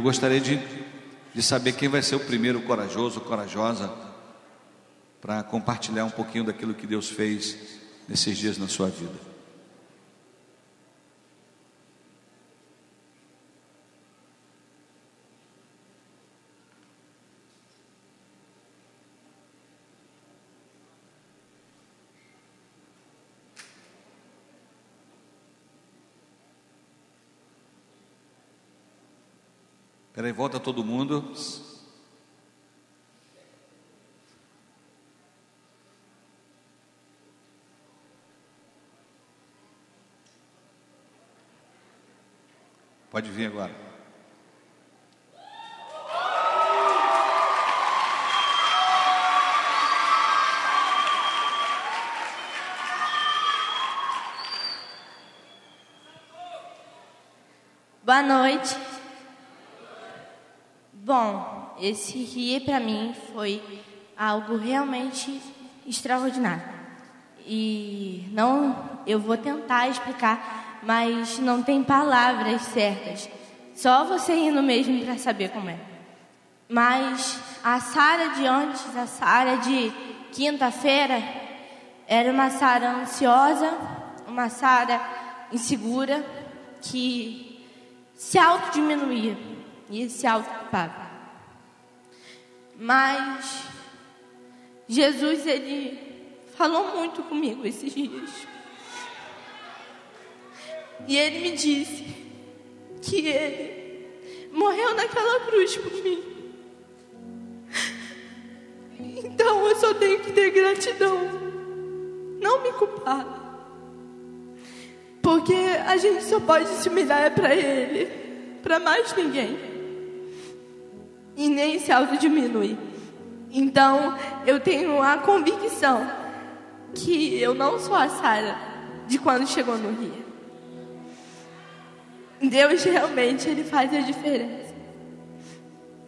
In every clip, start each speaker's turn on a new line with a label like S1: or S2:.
S1: Eu gostaria de, de saber quem vai ser o primeiro corajoso, corajosa, para compartilhar um pouquinho daquilo que Deus fez nesses dias na sua vida. Peraí, volta todo mundo. Pode vir agora.
S2: Boa noite. Bom, esse rir para mim foi algo realmente extraordinário. E não, eu vou tentar explicar, mas não tem palavras certas. Só você indo mesmo para saber como é. Mas a Sara de antes, a Sara de quinta-feira, era uma Sara ansiosa, uma Sara insegura, que se autodiminuía e se autoculpava. Mas Jesus, ele falou muito comigo esses dias. E ele me disse que ele morreu naquela cruz por mim. Então eu só tenho que ter gratidão, não me culpar. Porque a gente só pode se humilhar para Ele, para mais ninguém e nem se autodiminui. Então, eu tenho a convicção que eu não sou a Sara de quando chegou no Rio. Deus realmente ele faz a diferença.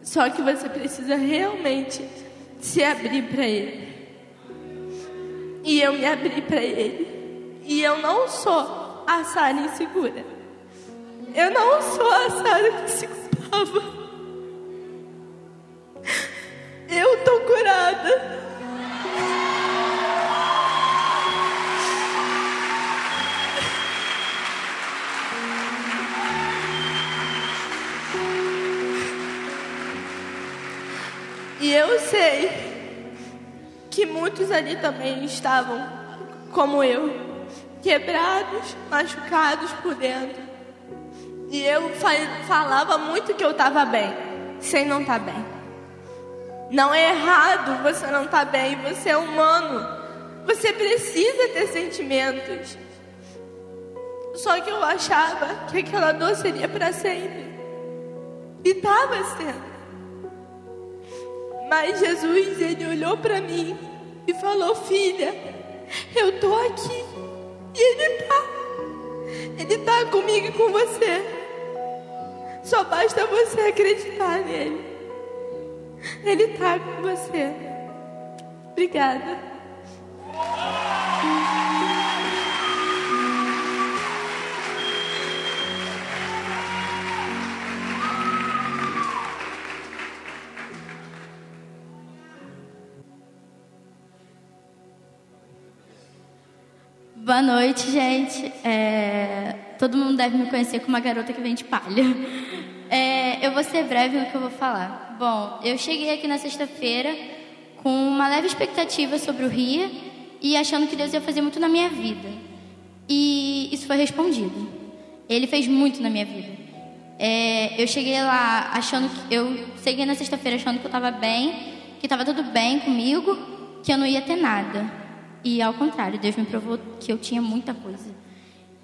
S2: Só que você precisa realmente se abrir para ele. E eu me abri para ele. E eu não sou a Sara insegura. Eu não sou a Sara que se culpava. Eu tô curada. E eu sei que muitos ali também estavam como eu, quebrados, machucados por dentro. E eu falava muito que eu estava bem, sem não estar tá bem. Não é errado você não estar tá bem, você é humano. Você precisa ter sentimentos. Só que eu achava que aquela dor seria para sempre. E estava sendo. Mas Jesus, ele olhou para mim e falou: Filha, eu tô aqui. E ele tá. Ele tá comigo e com você. Só basta você acreditar nele. Ele está com você. Obrigada.
S3: Boa noite, gente. É... Todo mundo deve me conhecer como uma garota que vende palha. É... Eu vou ser breve no que eu vou falar. Bom, eu cheguei aqui na sexta-feira com uma leve expectativa sobre o RIA e achando que Deus ia fazer muito na minha vida. E isso foi respondido. Ele fez muito na minha vida. É, eu cheguei lá achando que. Eu cheguei na sexta-feira achando que eu estava bem, que estava tudo bem comigo, que eu não ia ter nada. E ao contrário, Deus me provou que eu tinha muita coisa.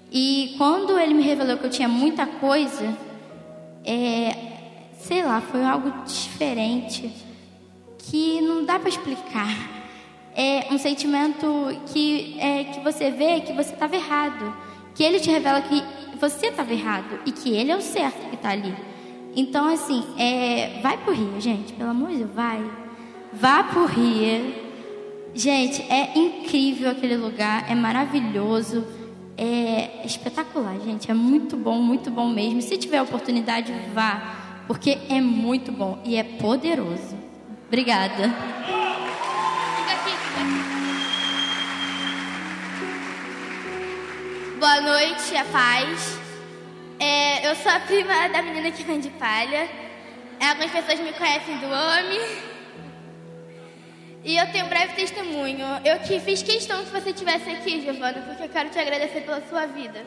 S3: E quando ele me revelou que eu tinha muita coisa, é, sei lá, foi algo diferente que não dá para explicar. É um sentimento que é que você vê que você estava errado, que ele te revela que você estava errado e que ele é o certo que está ali. Então assim, é, vai pro Rio, gente, pelo amor de Deus, vai, vá pro Rio. Gente, é incrível aquele lugar, é maravilhoso, é espetacular, gente, é muito bom, muito bom mesmo. Se tiver oportunidade, vá
S4: porque é muito bom e é poderoso. Obrigada.
S5: Boa noite, a paz. É, eu sou a prima da menina que vende palha. É, algumas pessoas me conhecem do homem. E eu tenho um breve testemunho. Eu que fiz questão que você estivesse aqui, Giovana, porque eu quero te agradecer pela sua vida.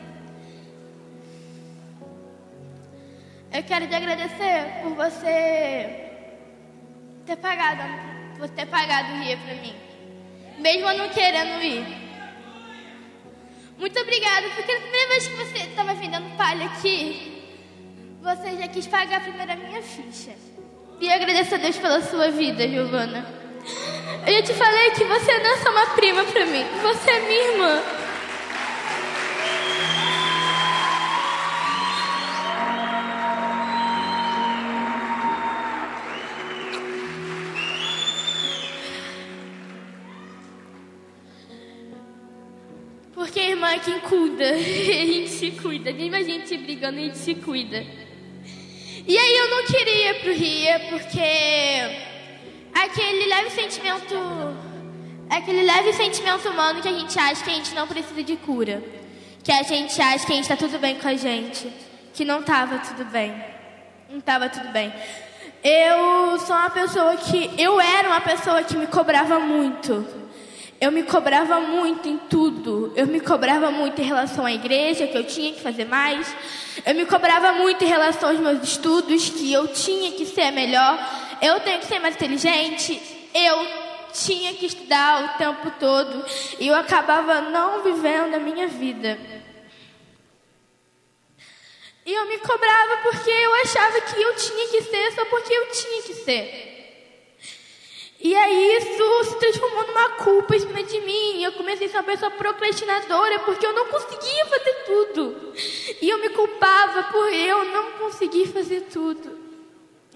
S5: Eu quero te agradecer por você ter pagado, por ter pagado o Ria pra mim. Mesmo eu não querendo ir. Muito obrigada, porque a primeira vez que você estava vendendo palha aqui, você já quis pagar primeiro a minha ficha. E eu agradeço a Deus pela sua vida, Giovana. Eu já te falei que você não é só uma prima pra mim, você é minha irmã. Quem cuida, a gente se cuida, mesmo a gente brigando, a gente se cuida. E aí eu não queria ir pro Rio, porque aquele leve sentimento, aquele leve sentimento humano que a gente acha que a gente não precisa de cura, que a gente acha que a gente está tudo bem com a gente, que não estava tudo bem, não estava tudo bem. Eu sou uma pessoa que, eu era uma pessoa que me cobrava muito. Eu me cobrava muito em tudo. Eu me cobrava muito em relação à igreja, que eu tinha que fazer mais. Eu me cobrava muito em relação aos meus estudos, que eu tinha que ser melhor eu tenho que ser mais inteligente, eu tinha que estudar o tempo todo e eu acabava não vivendo a minha vida. E eu me cobrava porque eu achava que eu tinha que ser só porque eu tinha que ser. E aí isso se transformou numa culpa em cima de mim. Eu comecei a ser uma pessoa procrastinadora porque eu não conseguia fazer tudo. E eu me culpava por eu não conseguir fazer tudo.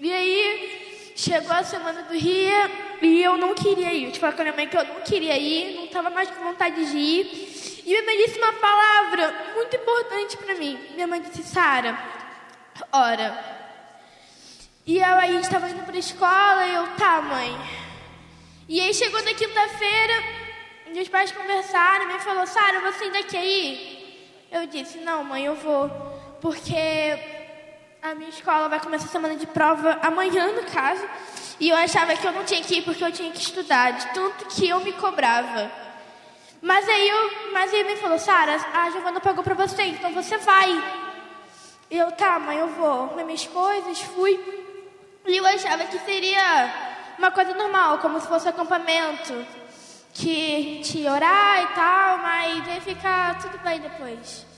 S5: E aí Chegou a semana do Rio e eu não queria ir. Eu te falei com a minha mãe que eu não queria ir, não estava mais com vontade de ir. E minha mãe disse uma palavra muito importante para mim. Minha mãe disse, Sara, ora. E eu aí estava indo para a escola e eu, tá, mãe. E aí chegou na quinta-feira, meus pais conversaram, minha mãe falou, Sara, você ainda quer ir? Eu disse, não, mãe, eu vou. Porque a minha escola vai começar a semana de prova amanhã, no caso. E eu achava que eu não tinha que ir porque eu tinha que estudar, de tanto que eu me cobrava. Mas aí, eu, mas aí ele me falou, Sara, a Giovana pagou pra você, então você vai. Eu, tá, mãe, eu vou. Arrumei minhas coisas, fui. E eu achava que seria uma coisa normal, como se fosse acampamento. Que ia orar e tal, mas ia ficar tudo bem depois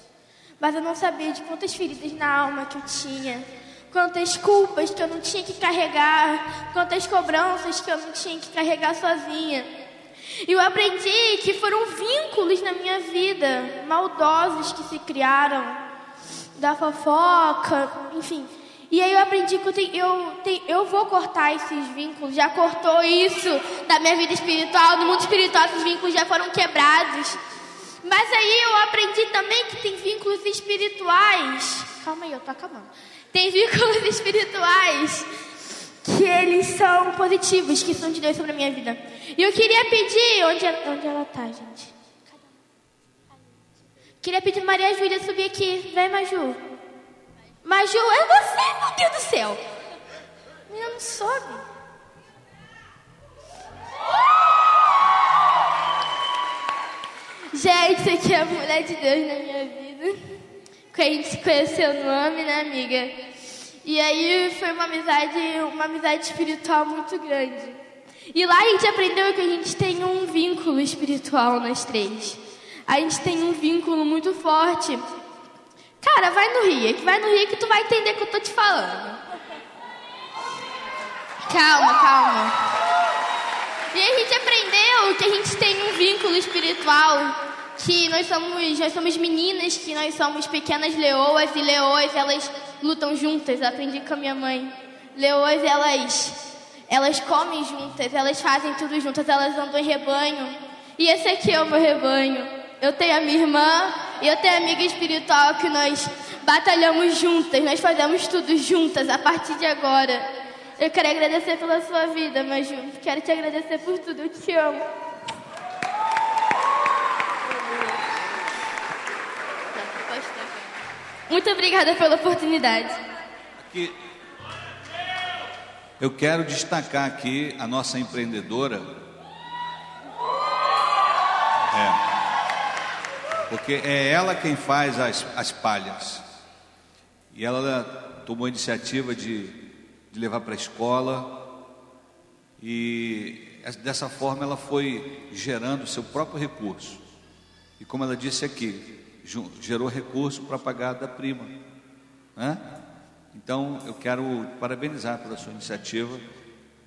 S5: mas eu não sabia de quantas feridas na alma que eu tinha, quantas culpas que eu não tinha que carregar, quantas cobranças que eu não tinha que carregar sozinha. E eu aprendi que foram vínculos na minha vida, maldosos que se criaram, da fofoca, enfim. E aí eu aprendi que eu, tenho, eu, tenho, eu vou cortar esses vínculos, já cortou isso da minha vida espiritual, no mundo espiritual esses vínculos já foram quebrados. Mas aí eu aprendi também que tem vínculos espirituais. Calma aí, eu tô acabando. Tem vínculos espirituais que eles são positivos, que são de Deus sobre a minha vida. E eu queria pedir. Onde, onde ela tá, gente? Queria pedir Maria Júlia subir aqui. Vem, Maju. Maju, é você, meu Deus do céu. Menina, não sobe. Gente, isso aqui é a mulher de Deus na minha vida. Que a gente se conheceu no AME, né, amiga? E aí foi uma amizade, uma amizade espiritual muito grande. E lá a gente aprendeu que a gente tem um vínculo espiritual nós três. A gente tem um vínculo muito forte. Cara, vai no Rio, que vai no Rio que tu vai entender o que eu tô te falando. Calma, calma. E a gente aprendeu que a gente tem um vínculo espiritual que nós somos, nós somos meninas, que nós somos pequenas leoas e leoas elas lutam juntas. Eu aprendi com a minha mãe. Leoas elas elas comem juntas, elas fazem tudo juntas, elas andam em rebanho. E esse aqui é o meu rebanho. Eu tenho a minha irmã,
S6: E eu tenho amiga espiritual que nós batalhamos juntas, nós fazemos tudo juntas a partir de agora. Eu quero agradecer pela sua vida, Maju. Quero te agradecer por tudo. Eu te amo. Muito obrigada pela oportunidade.
S1: Aqui, eu quero destacar aqui a nossa empreendedora. É. Porque é ela quem faz as, as palhas. E ela tomou a iniciativa de, de levar para a escola. E dessa forma ela foi gerando seu próprio recurso. E como ela disse aqui, gerou recurso para pagar da prima. Né? Então eu quero parabenizar pela sua iniciativa.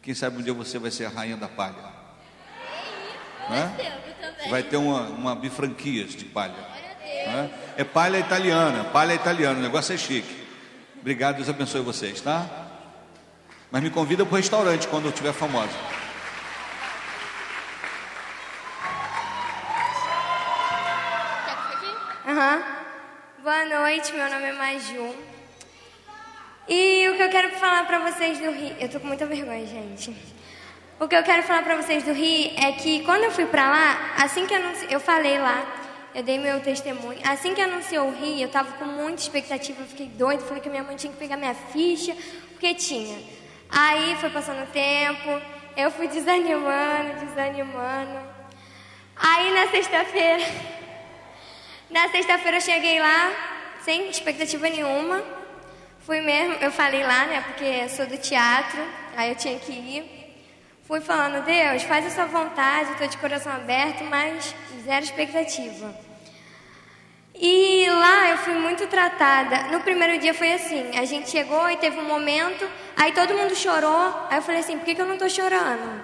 S1: Quem sabe um dia você vai ser a rainha da palha. Né? Vai ter uma, uma bifranquias de palha. Né? É palha italiana, palha italiana, o negócio é chique. Obrigado, Deus abençoe vocês, tá? Mas me convida para o restaurante quando eu estiver famosa.
S7: Uhum. Boa noite, meu nome é Maju. E o que eu quero falar pra vocês do Rio. Eu tô com muita vergonha, gente. O que eu quero falar pra vocês do Rio é que quando eu fui pra lá, assim que anunci... eu falei lá, eu dei meu testemunho. Assim que anunciou o Rio, eu tava com muita expectativa, eu fiquei doida, falei que minha mãe tinha que pegar minha ficha, porque tinha. Aí foi passando o tempo, eu fui desanimando, desanimando. Aí na sexta-feira, na sexta-feira eu cheguei lá, sem expectativa nenhuma. Fui mesmo, eu falei lá, né, porque sou do teatro, aí eu tinha que ir. Fui falando, Deus, faz a sua vontade, estou de coração aberto, mas zero expectativa. E lá eu fui muito tratada. No primeiro dia foi assim: a gente chegou e teve um momento, aí todo mundo chorou. Aí eu falei assim: por que, que eu não estou chorando?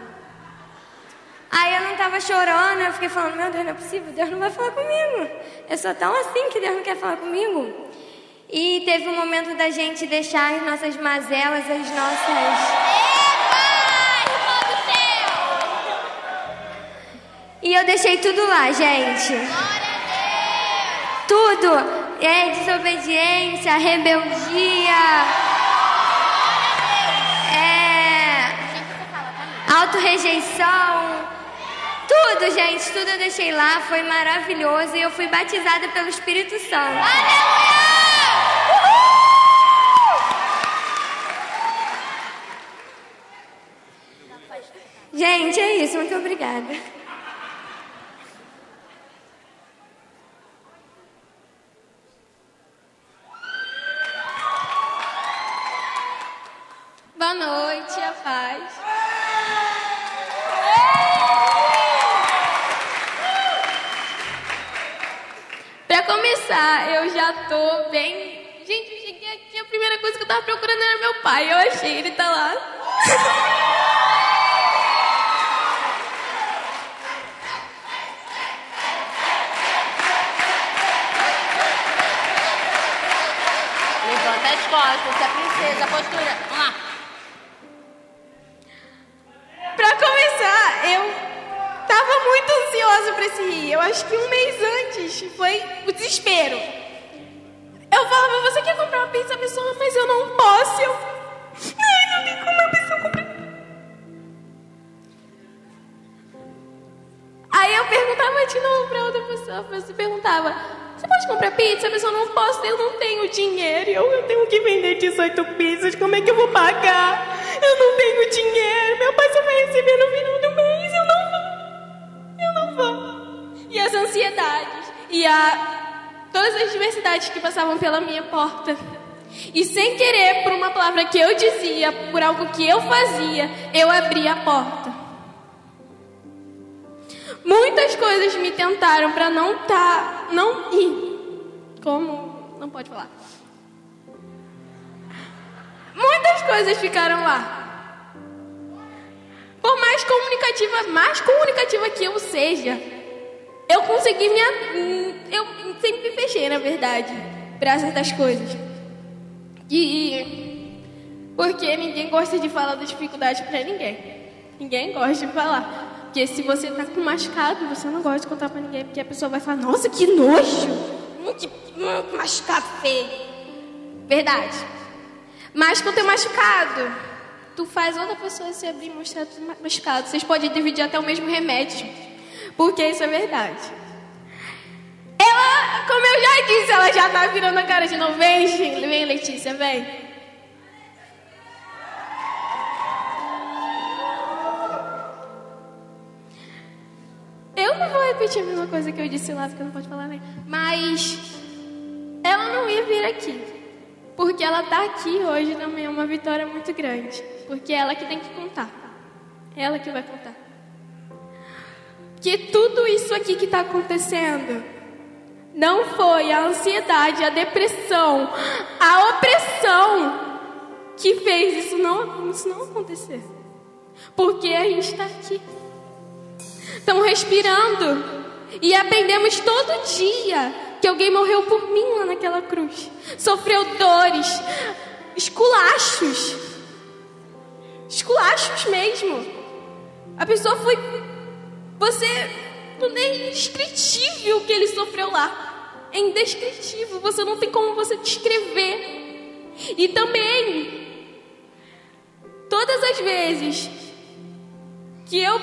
S7: Aí eu não estava chorando, eu fiquei falando: meu Deus, não é possível, Deus não vai falar comigo. Eu sou tão assim que Deus não quer falar comigo. E teve um momento da gente deixar as nossas mazelas, as nossas. E eu deixei tudo lá, gente. Tudo. É desobediência, rebeldia. É. Autorrejeição. Tudo, gente. Tudo eu deixei lá. Foi maravilhoso. E eu fui batizada pelo Espírito Santo. Aleluia! Gente, é isso. Muito obrigada.
S6: Boa noite, a paz. Para começar, eu já tô bem. Gente, eu cheguei aqui, a primeira coisa que eu tava procurando era meu pai. Eu achei, ele tá lá.
S8: Levanta as costas, você é princesa, postura. Vamos lá.
S6: Pra começar, eu tava muito ansiosa pra esse rir. Eu acho que um mês antes foi o desespero. Eu falava, você quer comprar uma pizza pessoa, mas eu não posso. Eu... Ai, não tem como a pessoa comprar. Aí eu perguntava de novo pra outra pessoa, você perguntava, você pode comprar pizza? A pessoa não posso, eu não tenho dinheiro. Eu, eu tenho que vender 18 pizzas, como é que eu vou pagar? Eu não tenho dinheiro, meu pai só vai receber no final do mês, eu não vou. Eu não vou. E as ansiedades, e a todas as diversidades que passavam pela minha porta. E sem querer, por uma palavra que eu dizia, por algo que eu fazia, eu abri a porta. Muitas coisas me tentaram para não tá, não ir. Como? Não pode falar. Muitas coisas ficaram lá. Por mais comunicativa, mais comunicativa que eu seja, eu consegui me. Eu sempre me fechei, na verdade, para certas coisas. E. Porque ninguém gosta de falar das dificuldades para ninguém. Ninguém gosta de falar. Porque se você tá com machucado, você não gosta de contar para ninguém, porque a pessoa vai falar: Nossa, que nojo! muito, muito machucado feio. Verdade. Mas com o teu machucado, tu faz outra pessoa se abrir e mostrar tudo machucado. Vocês podem dividir até o mesmo remédio. Porque isso é verdade. Ela, como eu já disse, ela já tá virando a cara de novo. Vem, vem Letícia, vem. Eu não vou repetir a mesma coisa que eu disse lá, porque não pode falar, né? Mas ela não ia vir aqui. Porque ela tá aqui hoje também é uma vitória muito grande. Porque é ela que tem que contar. É ela que vai contar. Que tudo isso aqui que está acontecendo não foi a ansiedade, a depressão, a opressão que fez isso não, isso não acontecer. Porque a gente está aqui. Estamos respirando. E aprendemos todo dia que alguém morreu por mim lá naquela cruz. Sofreu dores, esculachos. Esculachos mesmo. A pessoa foi. Você. Não é indescritível o que ele sofreu lá. É indescritível. Você não tem como você descrever. E também. Todas as vezes que eu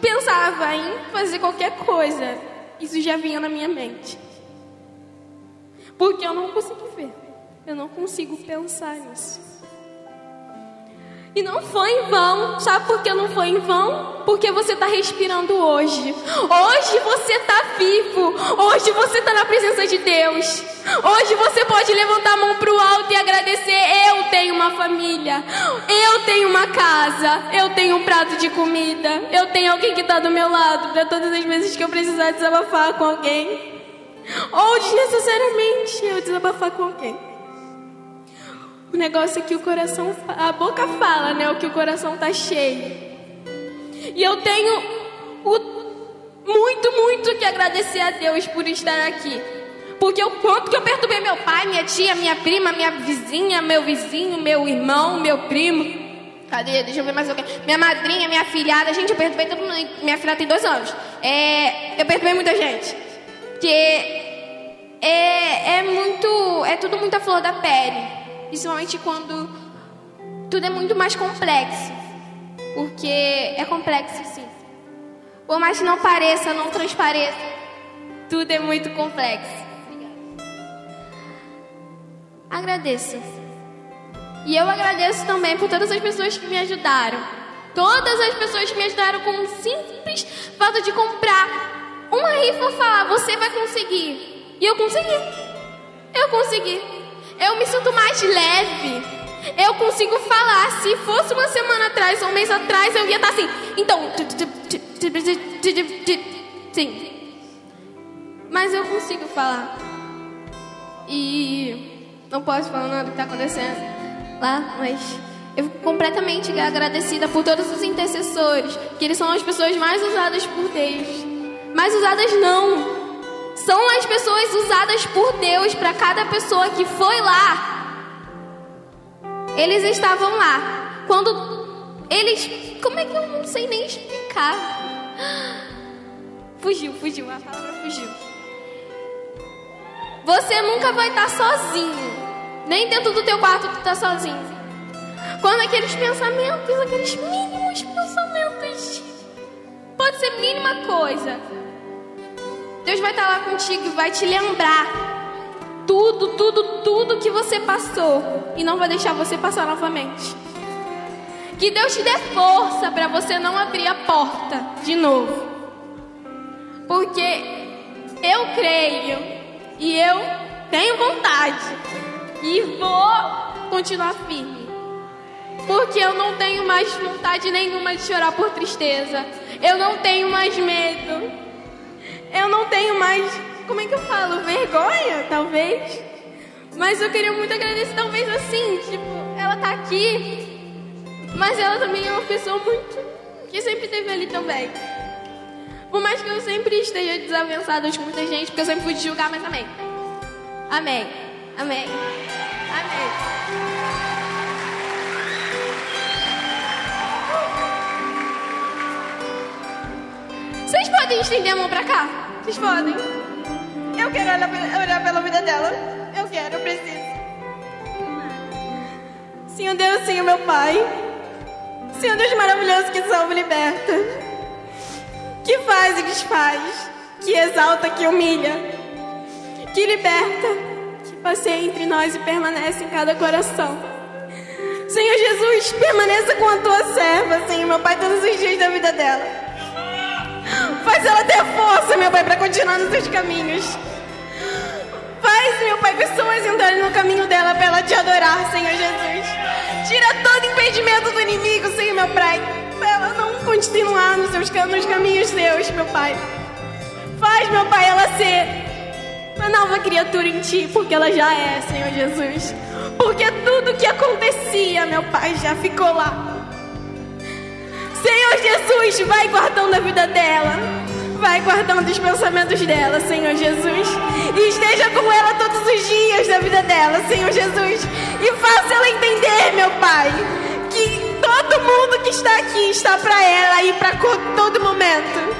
S6: pensava em fazer qualquer coisa, isso já vinha na minha mente. Porque eu não consigo ver. Eu não consigo pensar nisso. E não foi em vão. Sabe por que não foi em vão? Porque você está respirando hoje. Hoje você está vivo. Hoje você está na presença de Deus. Hoje você pode levantar a mão para o alto e agradecer. Eu tenho uma família. Eu tenho uma casa. Eu tenho um prato de comida. Eu tenho alguém que está do meu lado para todas as vezes que eu precisar desabafar com alguém. Ou desnecessariamente eu desabafar com alguém. O negócio é que o coração, a boca fala, né? O que o coração tá cheio. E eu tenho o, muito, muito que agradecer a Deus por estar aqui. Porque o quanto que eu perturbei meu pai, minha tia, minha prima, minha vizinha, meu vizinho, meu irmão, meu primo. Cadê? Deixa eu ver mais alguém. Minha madrinha, minha filhada. Gente, eu perturbei todo mundo. Minha filha tem dois anos. É, eu perturbei muita gente. Que é, é muito. É tudo muito a flor da pele. Principalmente quando tudo é muito mais complexo. Porque é complexo, sim. Por mais que não pareça, não transpareça, tudo é muito complexo. Agradeço. E eu agradeço também por todas as pessoas que me ajudaram. Todas as pessoas que me ajudaram com um simples fato de comprar uma rifa e falar: você vai conseguir. E eu consegui. Eu consegui. Eu me sinto mais leve. Eu consigo falar. Se fosse uma semana atrás ou um mês atrás, eu ia estar assim. Então. Sim. Mas eu consigo falar. E não posso falar nada do que está acontecendo lá, mas eu fico completamente agradecida por todos os intercessores, que eles são as pessoas mais usadas por Deus. Mais usadas não, são as pessoas usadas por Deus para cada pessoa que foi lá. Eles estavam lá. Quando eles. Como é que eu não sei nem explicar? Fugiu, fugiu, a palavra fugiu. Você nunca vai estar sozinho. Nem dentro do teu quarto tu tá sozinho. Quando aqueles pensamentos, aqueles mínimos pensamentos, ser mínima coisa, Deus vai estar lá contigo e vai te lembrar tudo, tudo, tudo que você passou e não vai deixar você passar novamente. Que Deus te dê força para você não abrir a porta de novo. Porque eu creio e eu tenho vontade e vou continuar firme. Porque eu não tenho mais vontade nenhuma de chorar por tristeza. Eu não tenho mais medo. Eu não tenho mais, como é que eu falo? Vergonha, talvez. Mas eu queria muito agradecer, talvez assim, tipo, ela tá aqui, mas ela também é uma pessoa muito. que sempre esteve ali também. Por mais que eu sempre esteja desavançada com muita gente, porque eu sempre fui julgar, mas amém. Amém. Amém. Amém. Vocês podem estender a mão pra cá? Vocês podem. Eu quero olhar pela
S9: dela. Eu quero, eu preciso. Senhor Deus, Senhor meu Pai. Senhor Deus maravilhoso que salva e liberta. Que faz e desfaz. Que exalta, que humilha. Que liberta. Que passeia entre nós e permanece em cada coração. Senhor Jesus, permaneça com a tua serva, Senhor meu Pai, todos os dias da vida dela. Faz ela ter força, meu Pai, para continuar nos seus caminhos. Faz, meu Pai, pessoas entrarem no caminho dela para ela te adorar, Senhor Jesus. Tira todo impedimento do inimigo, Senhor, meu Pai, para ela não continuar nos seus nos caminhos seus, meu Pai. Faz, meu Pai, ela ser uma nova criatura em Ti, porque ela já é, Senhor Jesus. Porque tudo que acontecia, meu Pai, já ficou lá. Senhor Jesus, vai guardando a vida dela. Vai guardando os pensamentos dela, Senhor Jesus. E esteja com ela todos os dias da vida dela, Senhor Jesus. E faça ela entender, meu Pai, que todo mundo que está aqui está para ela e para todo momento.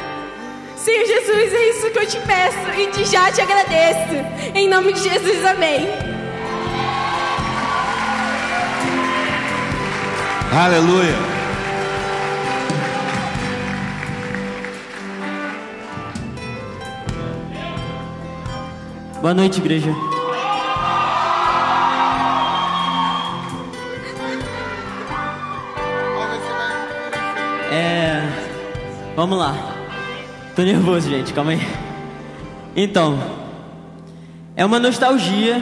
S9: Senhor Jesus, é isso que eu te peço e te, já te agradeço. Em nome de Jesus, amém.
S1: Aleluia.
S10: Boa noite, igreja. É. Vamos lá. Tô nervoso, gente, calma aí. Então, é uma nostalgia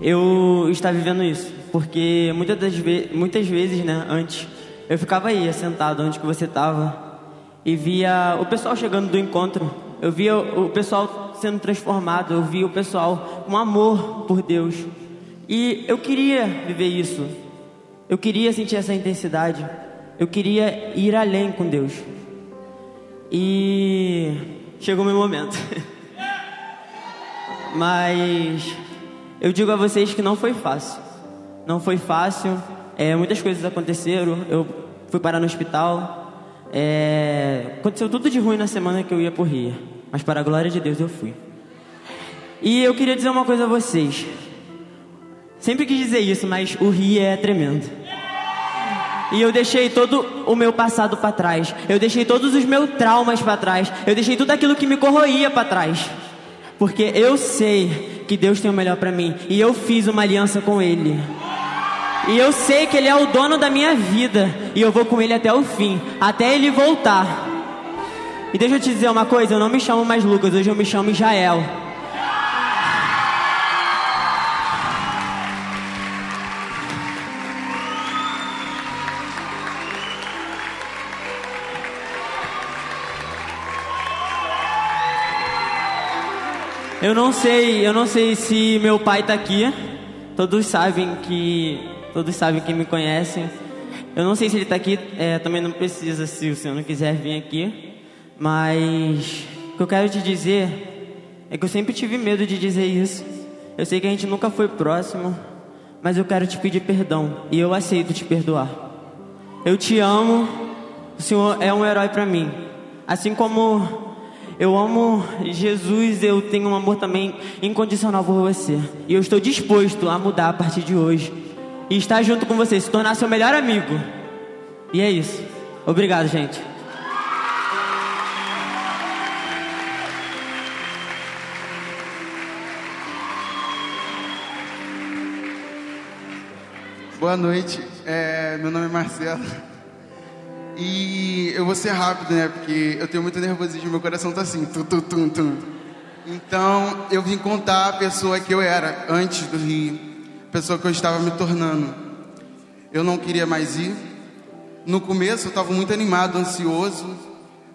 S10: eu estar vivendo isso, porque muitas, das ve muitas vezes, né, antes, eu ficava aí, sentado onde que você estava, e via o pessoal chegando do encontro, eu via o pessoal sendo transformado, eu vi o pessoal com amor por Deus. E eu queria viver isso. Eu queria sentir essa intensidade. Eu queria ir além com Deus. E chegou meu momento. Mas eu digo a vocês que não foi fácil. Não foi fácil. É, muitas coisas aconteceram. Eu fui parar no hospital. É, aconteceu tudo de ruim na semana que eu ia por Rio. Mas para a glória de Deus eu fui. E eu queria dizer uma coisa a vocês. Sempre quis dizer isso, mas o Rio é tremendo. E eu deixei todo o meu passado para trás. Eu deixei todos os meus traumas para trás. Eu deixei tudo aquilo que me corroía para trás. Porque eu sei que Deus tem o melhor para mim. E eu fiz uma aliança com Ele. E eu sei que Ele é o dono da minha vida. E eu vou com Ele até o fim. Até Ele voltar. E deixa eu te dizer uma coisa, eu não me chamo mais Lucas, hoje eu me chamo Israel. Eu não sei, eu não sei se meu pai está aqui. Todos sabem que, todos sabem que me conhecem. Eu não sei se ele está aqui. É, também não precisa se o senhor não quiser vir aqui. Mas o que eu quero te dizer é que eu sempre tive medo de dizer isso. Eu sei que a gente nunca foi próximo, mas eu quero te pedir perdão e eu aceito te perdoar. Eu te amo, o Senhor é um herói para mim. Assim como eu amo Jesus, eu tenho um amor também incondicional por você. E eu estou disposto a mudar a partir de hoje e estar junto com você, se tornar seu melhor amigo. E é isso. Obrigado, gente.
S11: Boa noite, é, meu nome é Marcelo. E eu vou ser rápido, né? Porque eu tenho muito nervosismo, meu coração tá assim, tum, tum, tum, tum. Então, eu vim contar a pessoa que eu era antes do Rio, a pessoa que eu estava me tornando. Eu não queria mais ir. No começo eu estava muito animado, ansioso,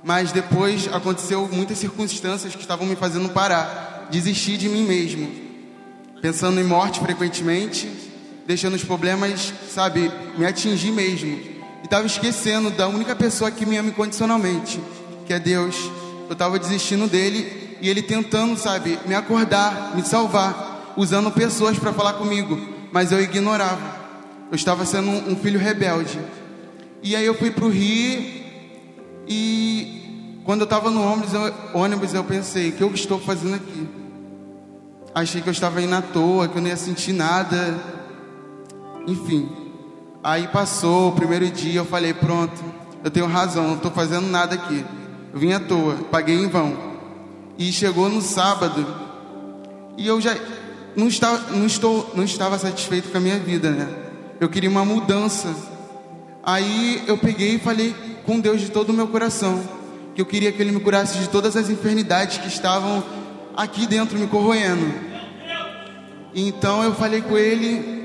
S11: mas depois aconteceu muitas circunstâncias que estavam me fazendo parar, desistir de mim mesmo, pensando em morte frequentemente deixando os problemas, sabe, me atingir mesmo. E estava esquecendo da única pessoa que me ama incondicionalmente, que é Deus. Eu estava desistindo dele e ele tentando, sabe, me acordar, me salvar, usando pessoas para falar comigo, mas eu ignorava. Eu estava sendo um, filho rebelde. E aí eu fui para o Rio e quando eu estava no ônibus eu, ônibus, eu pensei: o que eu estou fazendo aqui? achei que eu estava indo à toa, que eu não ia sentir nada. Enfim, aí passou o primeiro dia, eu falei, pronto, eu tenho razão, não estou fazendo nada aqui. Eu vim à toa, paguei em vão. E chegou no sábado, e eu já não estava, não estou, não estava satisfeito com a minha vida, né? Eu queria uma mudança. Aí eu peguei e falei com Deus de todo o meu coração que eu queria que Ele me curasse de todas as enfermidades que estavam aqui dentro me corroendo. Então eu falei com Ele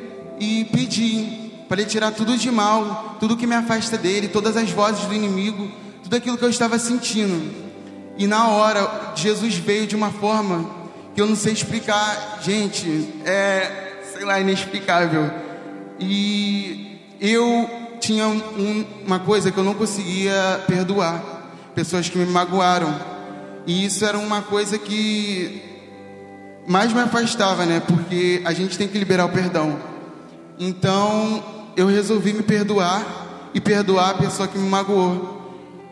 S11: e pedi para Ele tirar tudo de mal, tudo que me afasta dele, todas as vozes do inimigo, tudo aquilo que eu estava sentindo. E na hora, Jesus veio de uma forma que eu não sei explicar, gente, é, sei lá, inexplicável. E eu tinha um, uma coisa que eu não conseguia perdoar pessoas que me magoaram. E isso era uma coisa que mais me afastava, né? Porque a gente tem que liberar o perdão. Então, eu resolvi me perdoar e perdoar a pessoa que me magoou.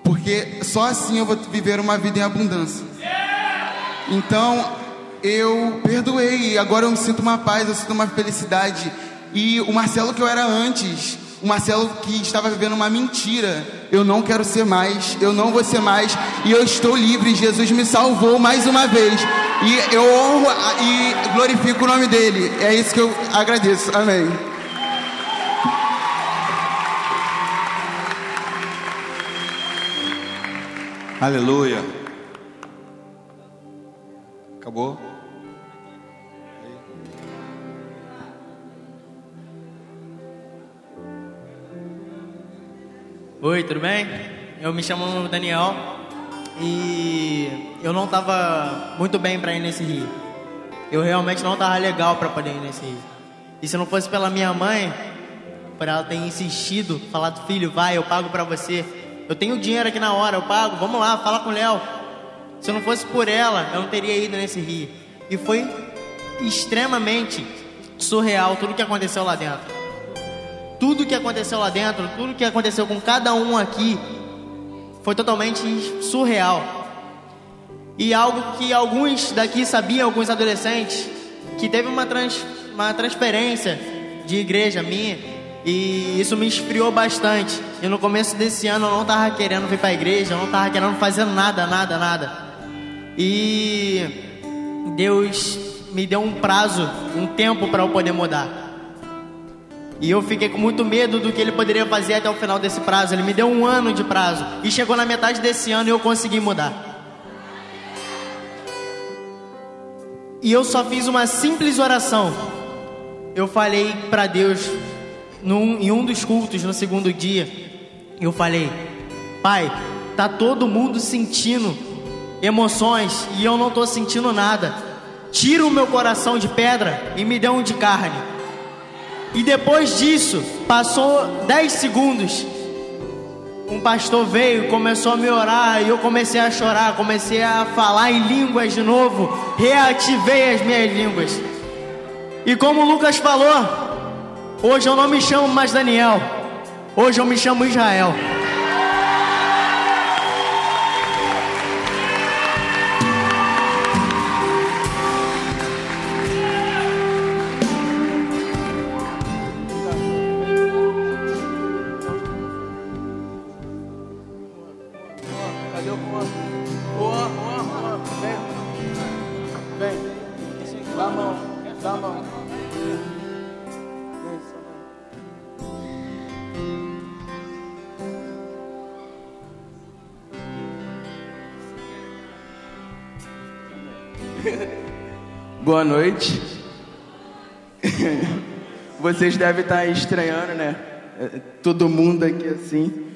S11: Porque só assim eu vou viver uma vida em abundância. Então, eu perdoei e agora eu sinto uma paz, eu sinto uma felicidade. E o Marcelo que eu era antes, o Marcelo que estava vivendo uma mentira. Eu não quero ser mais, eu não vou ser mais, e eu estou livre. Jesus me salvou mais uma vez. E eu honro e glorifico o nome dele. É isso que eu agradeço. Amém.
S1: Aleluia. Acabou?
S12: Oi, tudo bem? Eu me chamo Daniel e eu não estava muito bem para ir nesse rio. Eu realmente não estava legal para poder ir nesse rio. E se não fosse pela minha mãe, por ela ter insistido, falado, filho, vai, eu pago para você. Eu tenho dinheiro aqui na hora, eu pago, vamos lá, fala com o Léo. Se não fosse por ela, eu não teria ido nesse rio. E foi extremamente surreal tudo que aconteceu lá dentro tudo que aconteceu lá dentro, tudo que aconteceu com cada um aqui, foi totalmente surreal. E algo que alguns daqui sabiam, alguns adolescentes, que teve uma, trans, uma transferência de igreja minha, e isso me esfriou bastante. E no começo desse ano eu não estava querendo vir para a igreja, eu não estava querendo fazer nada, nada, nada. E Deus me deu um prazo, um tempo para eu poder mudar. E eu fiquei com muito medo do que ele poderia fazer até o final desse prazo. Ele me deu um ano de prazo. E chegou na metade desse ano e eu consegui mudar. E eu só fiz uma simples oração. Eu falei para Deus num, em um dos cultos no segundo dia. Eu falei: Pai, tá todo mundo sentindo emoções e eu não tô sentindo nada. Tira o meu coração de pedra e me dê um de carne. E depois disso, passou 10 segundos. Um pastor veio, começou a me orar e eu comecei a chorar, comecei a falar em línguas de novo, reativei as minhas línguas. E como o Lucas falou, hoje eu não me chamo mais Daniel, hoje eu me chamo Israel.
S13: Boa noite. Vocês devem estar estranhando, né? É, todo mundo aqui assim.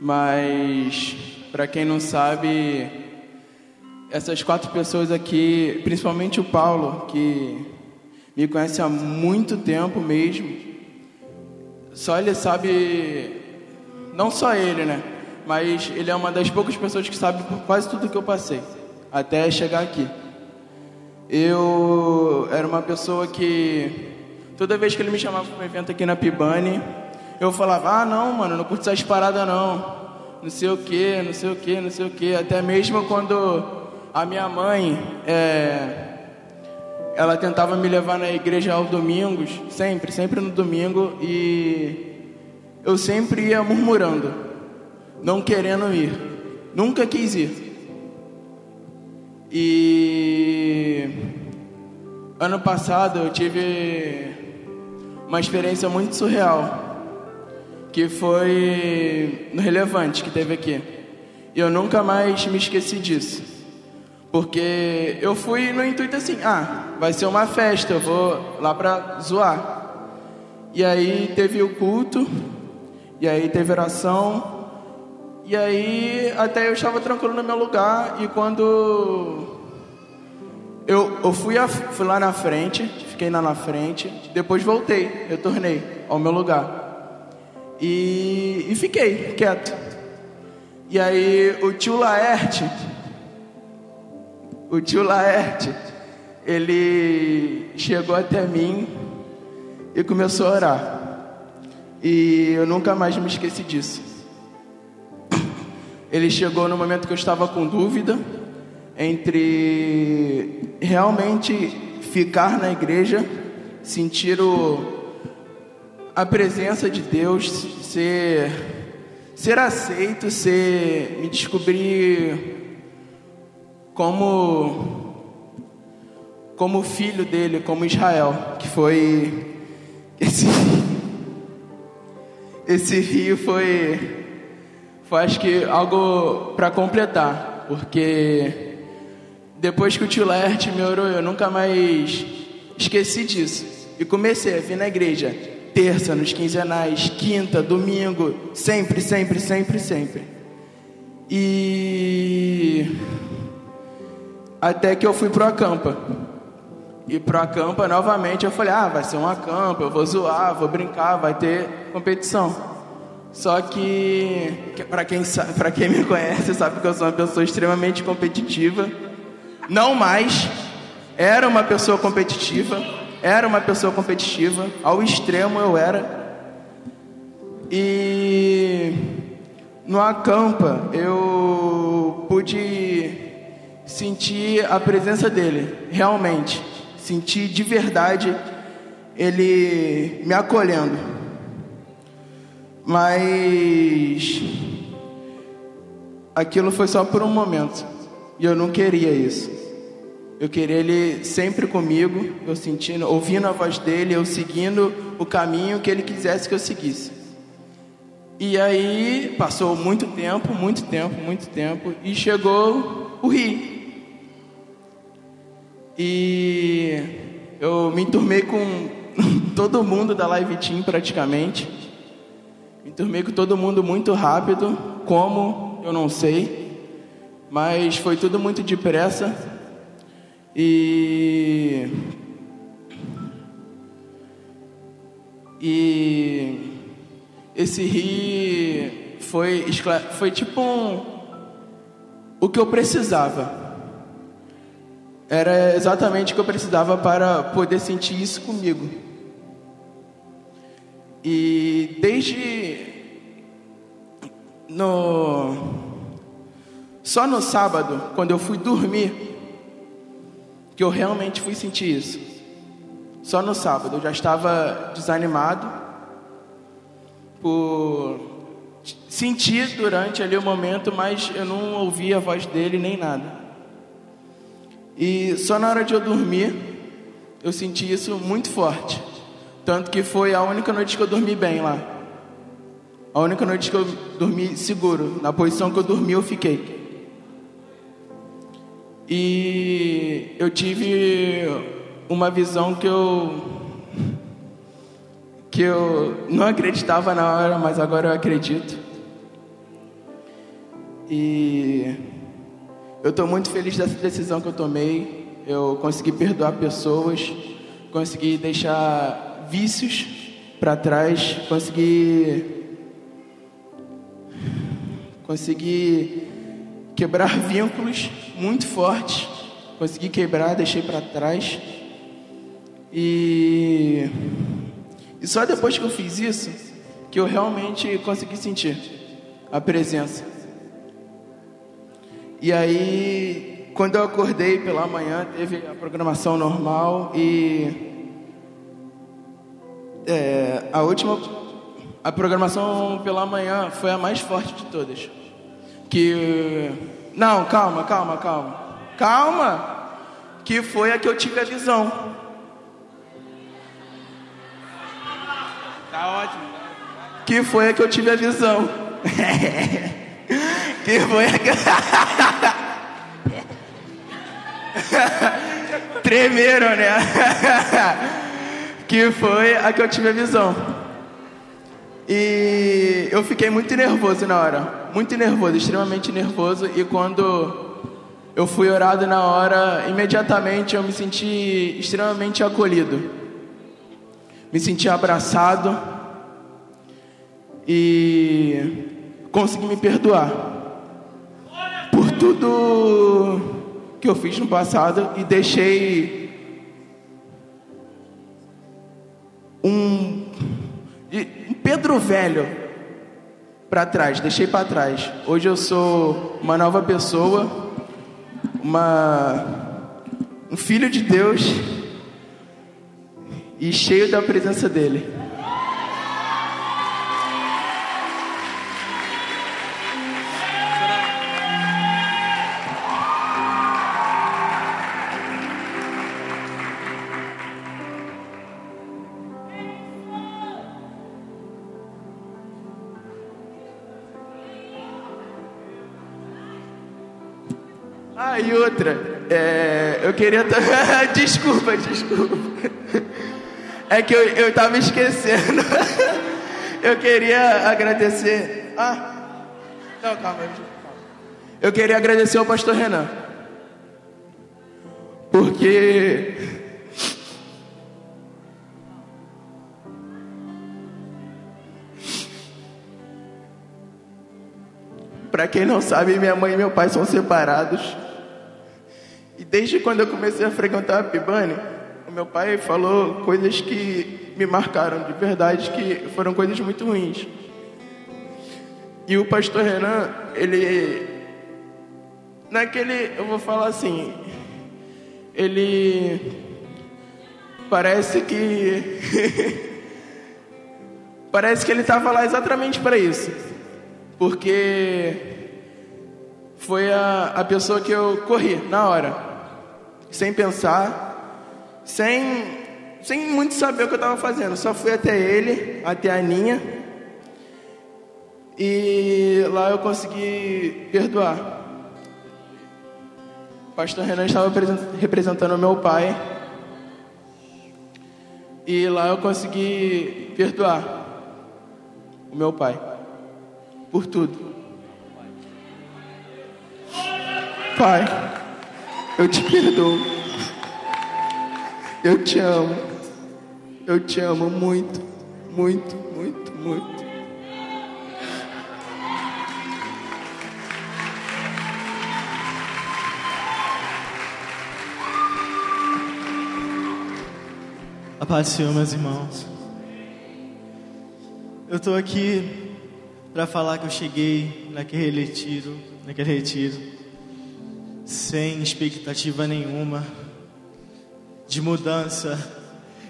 S13: Mas, para quem não sabe, essas quatro pessoas aqui, principalmente o Paulo, que me conhece há muito tempo mesmo, só ele sabe, não só ele, né? Mas ele é uma das poucas pessoas que sabe quase tudo que eu passei, até chegar aqui. Eu era uma pessoa que toda vez que ele me chamava para um evento aqui na Pibane, eu falava: "Ah, não, mano, não curto essas paradas não. Não sei o que, não sei o que, não sei o que". Até mesmo quando a minha mãe, é... ela tentava me levar na igreja aos domingos, sempre, sempre no domingo, e eu sempre ia murmurando, não querendo ir. Nunca quis ir. E ano passado eu tive uma experiência muito surreal, que foi no Relevante que teve aqui. E eu nunca mais me esqueci disso. Porque eu fui no intuito assim, ah, vai ser uma festa, eu vou lá pra zoar. E aí teve o culto, e aí teve oração, e aí até eu estava tranquilo no meu lugar, e quando eu, eu fui, a, fui lá na frente, fiquei lá na frente, depois voltei, retornei ao meu lugar. E, e fiquei quieto. E aí o tio Laerte, o tio Laerte, ele chegou até mim e começou a orar. E eu nunca mais me esqueci disso. Ele chegou no momento que eu estava com dúvida entre realmente ficar na igreja, sentir o, a presença de Deus, ser, ser aceito, ser, me descobrir como como filho dele, como Israel, que foi esse esse rio foi foi acho que algo para completar, porque depois que o tio Laerte me orou, eu nunca mais esqueci disso. E comecei a vir na igreja terça, nos quinzenais, quinta, domingo, sempre, sempre, sempre, sempre. E até que eu fui pro acampa. E pro acampa novamente eu falei: "Ah, vai ser um acampa, eu vou zoar, vou brincar, vai ter competição". Só que, para quem quem me conhece, sabe que eu sou uma pessoa extremamente competitiva. Não mais. Era uma pessoa competitiva, era uma pessoa competitiva, ao extremo eu era. E no acampa eu pude sentir a presença dele, realmente, sentir de verdade ele me acolhendo. Mas aquilo foi só por um momento e eu não queria isso. Eu queria ele sempre comigo, eu sentindo, ouvindo a voz dele, eu seguindo o caminho que ele quisesse que eu seguisse. E aí passou muito tempo, muito tempo, muito tempo e chegou o Rio. E eu me enturmei com todo mundo da Live Team praticamente. Me enturmei com todo mundo muito rápido, como eu não sei, mas foi tudo muito depressa. E e esse ri foi foi tipo um, o que eu precisava era exatamente o que eu precisava para poder sentir isso comigo. E desde no só no sábado, quando eu fui dormir, que eu realmente fui sentir isso. Só no sábado eu já estava desanimado por sentir durante ali o momento, mas eu não ouvia a voz dele nem nada. E só na hora de eu dormir, eu senti isso muito forte. Tanto que foi a única noite que eu dormi bem lá. A única noite que eu dormi seguro. Na posição que eu dormi, eu fiquei. E eu tive uma visão que eu. que eu não acreditava na hora, mas agora eu acredito. E eu estou muito feliz dessa decisão que eu tomei. Eu consegui perdoar pessoas, consegui deixar vícios para trás, consegui consegui quebrar vínculos muito fortes, consegui quebrar, deixei para trás. E, e só depois que eu fiz isso que eu realmente consegui sentir a presença. E aí quando eu acordei pela manhã, teve a programação normal e é, a última a programação pela manhã foi a mais forte de todas. Que não, calma, calma, calma, calma, que foi a que eu tive a visão. Tá ótimo. Que foi a que eu tive a visão. que foi a que Tremeram, né? que foi a que eu tive a visão. E eu fiquei muito nervoso na hora. Muito nervoso, extremamente nervoso. E quando eu fui orado na hora, imediatamente eu me senti extremamente acolhido. Me senti abraçado. E consegui me perdoar por tudo que eu fiz no passado e deixei um, um Pedro velho para trás, deixei para trás. Hoje eu sou uma nova pessoa, uma um filho de Deus e cheio da presença dele. Outra, é, eu queria. desculpa, desculpa. É que eu, eu tava esquecendo. eu queria agradecer. Ah, não, calma. Eu queria agradecer ao pastor Renan. Porque. Para quem não sabe, minha mãe e meu pai são separados. E desde quando eu comecei a frequentar a Pibane, o meu pai falou coisas que me marcaram de verdade, que foram coisas muito ruins. E o pastor Renan, ele. Naquele. Eu vou falar assim. Ele. Parece que. parece que ele estava lá exatamente para isso. Porque. Foi a, a pessoa que eu corri na hora sem pensar, sem, sem muito saber o que eu estava fazendo. Só fui até ele, até a Aninha, e lá eu consegui perdoar. O pastor Renan estava representando meu pai, e lá eu consegui perdoar o meu pai por tudo. Pai. Eu te perdoo. Eu te amo. Eu te amo muito, muito, muito, muito.
S14: A paz do Senhor, meus irmãos. Eu estou aqui para falar que eu cheguei naquele retiro, naquele retiro sem expectativa nenhuma de mudança.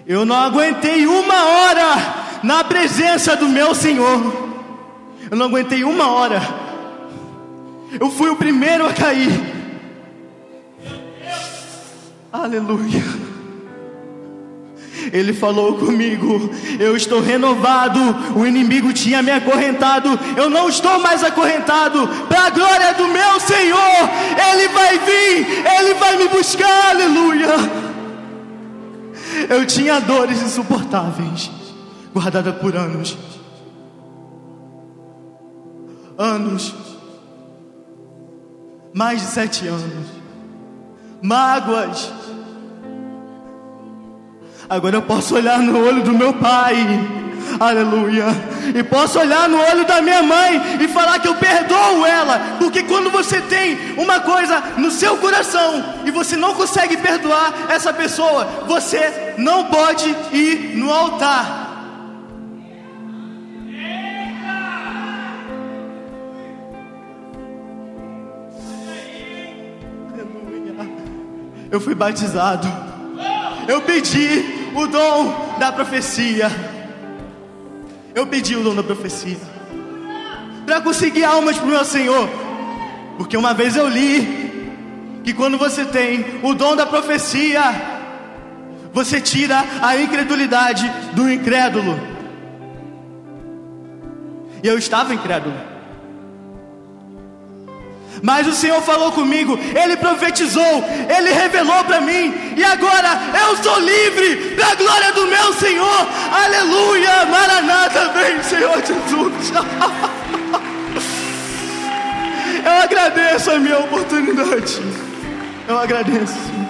S14: Eu não aguentei uma hora na presença do meu Senhor. Eu não aguentei uma hora. Eu fui o primeiro a cair. Aleluia. Ele falou comigo: Eu estou renovado. O inimigo tinha me acorrentado. Eu não estou mais acorrentado. Para a glória do meu Senhor, Ele vai vir. Ele vai me buscar. Aleluia. Eu tinha dores insuportáveis, guardada por anos. Anos. Mais de sete anos. Mágoas Agora eu posso olhar no olho do meu pai. Aleluia. E posso olhar no olho da minha mãe e falar que eu perdoo ela. Porque quando você tem uma coisa no seu coração e você não consegue perdoar essa pessoa, você não pode ir no altar. Eu fui batizado. Eu pedi o dom da profecia. Eu pedi o dom da profecia. Para conseguir almas para o meu Senhor. Porque uma vez eu li que quando você tem o dom da profecia, você tira a incredulidade do incrédulo. E eu estava incrédulo. Mas o Senhor falou comigo, Ele profetizou, Ele revelou para mim, e agora eu sou livre para a glória do meu Senhor. Aleluia, Maranata, vem, Senhor Jesus. Eu agradeço a minha oportunidade. Eu agradeço.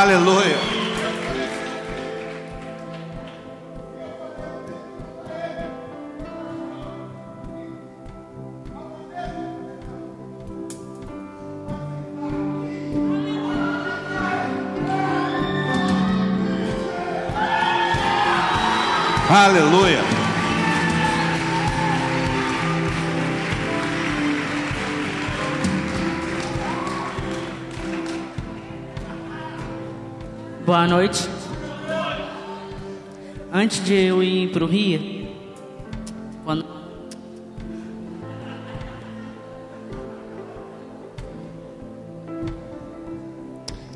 S1: Aleluia. Aleluia.
S15: Boa noite. Antes de eu ir pro Rio, quando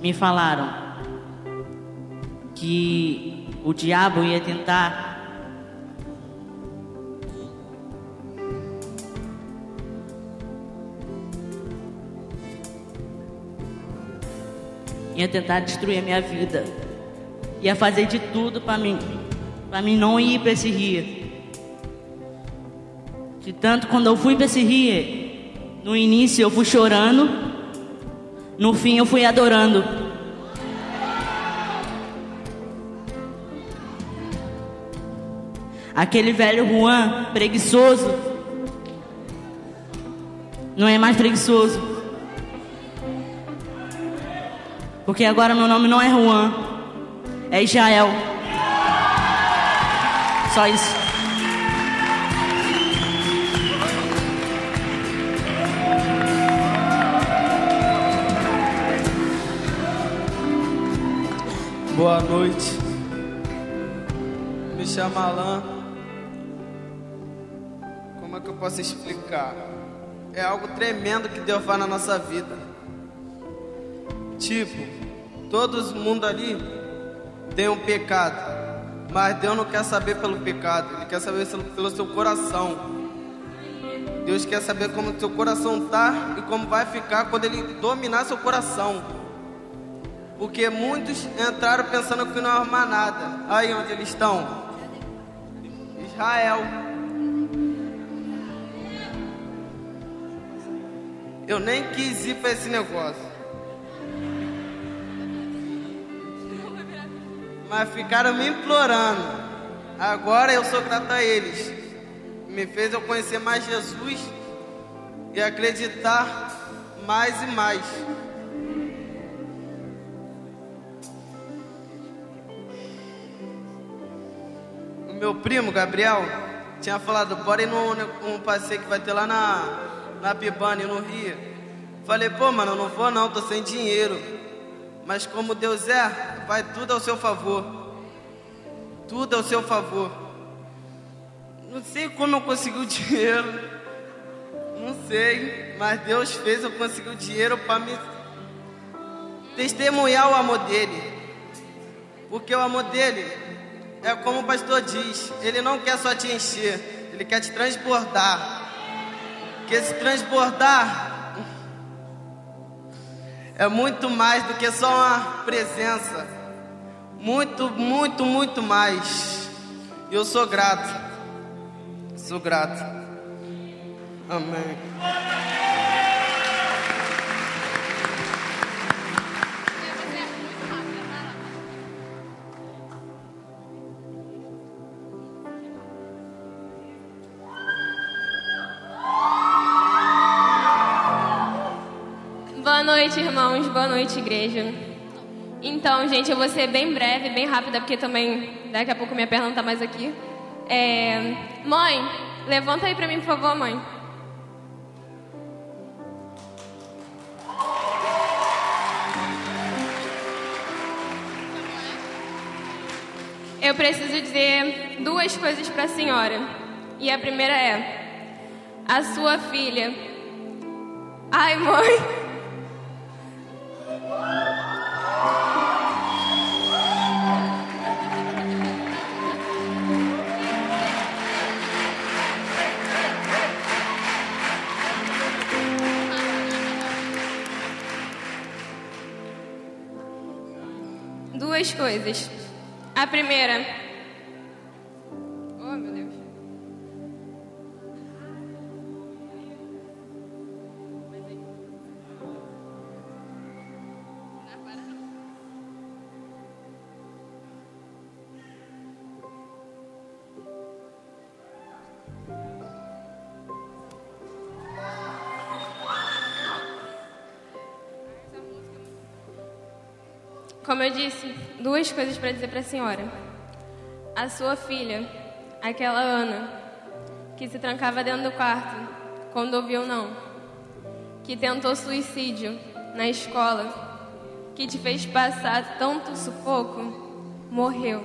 S15: me falaram que o diabo ia tentar ia tentar destruir a minha vida. Ia fazer de tudo para mim, para mim não ir para esse rio. De tanto quando eu fui para esse rio, no início eu fui chorando, no fim eu fui adorando. Aquele velho Juan, preguiçoso, não é mais preguiçoso. Porque agora meu nome não é Juan, é Israel. Só isso.
S16: Boa noite. Me chamo Alan. Como é que eu posso explicar? É algo tremendo que Deus faz na nossa vida. Tipo, todo mundo ali tem um pecado, mas Deus não quer saber pelo pecado, Ele quer saber pelo- seu coração. Deus quer saber como seu coração tá e como vai ficar quando Ele dominar seu coração. Porque muitos entraram pensando que não ia arrumar nada. Aí onde eles estão? Israel. Eu nem quis ir para esse negócio. Mas ficaram me implorando. Agora eu sou grato a eles. Me fez eu conhecer mais Jesus e acreditar mais e mais. O meu primo, Gabriel, tinha falado, bora ir num passeio que vai ter lá na, na Pibane, no Rio. Falei, pô, mano, eu não vou não, tô sem dinheiro. Mas como Deus é, vai tudo ao seu favor. Tudo ao seu favor. Não sei como eu consegui o dinheiro. Não sei, mas Deus fez eu conseguir o dinheiro para me testemunhar o amor dele. Porque o amor dele é como o pastor diz, ele não quer só te encher, ele quer te transbordar. Que esse transbordar é muito mais do que só uma presença. Muito, muito, muito mais. Eu sou grato. Sou grato. Amém.
S17: Boa noite, igreja. Então, gente, eu vou ser bem breve, bem rápida, porque também daqui a pouco minha perna não tá mais aqui. É... Mãe, levanta aí pra mim, por favor, mãe. Eu preciso dizer duas coisas para a senhora. E a primeira é: a sua filha. Ai, mãe. Duas coisas. A primeira. Oh, meu Deus. Como eu disse, duas coisas para dizer para a senhora. A sua filha, aquela Ana, que se trancava dentro do quarto quando ouviu não, que tentou suicídio na escola, que te fez passar tanto sufoco, morreu.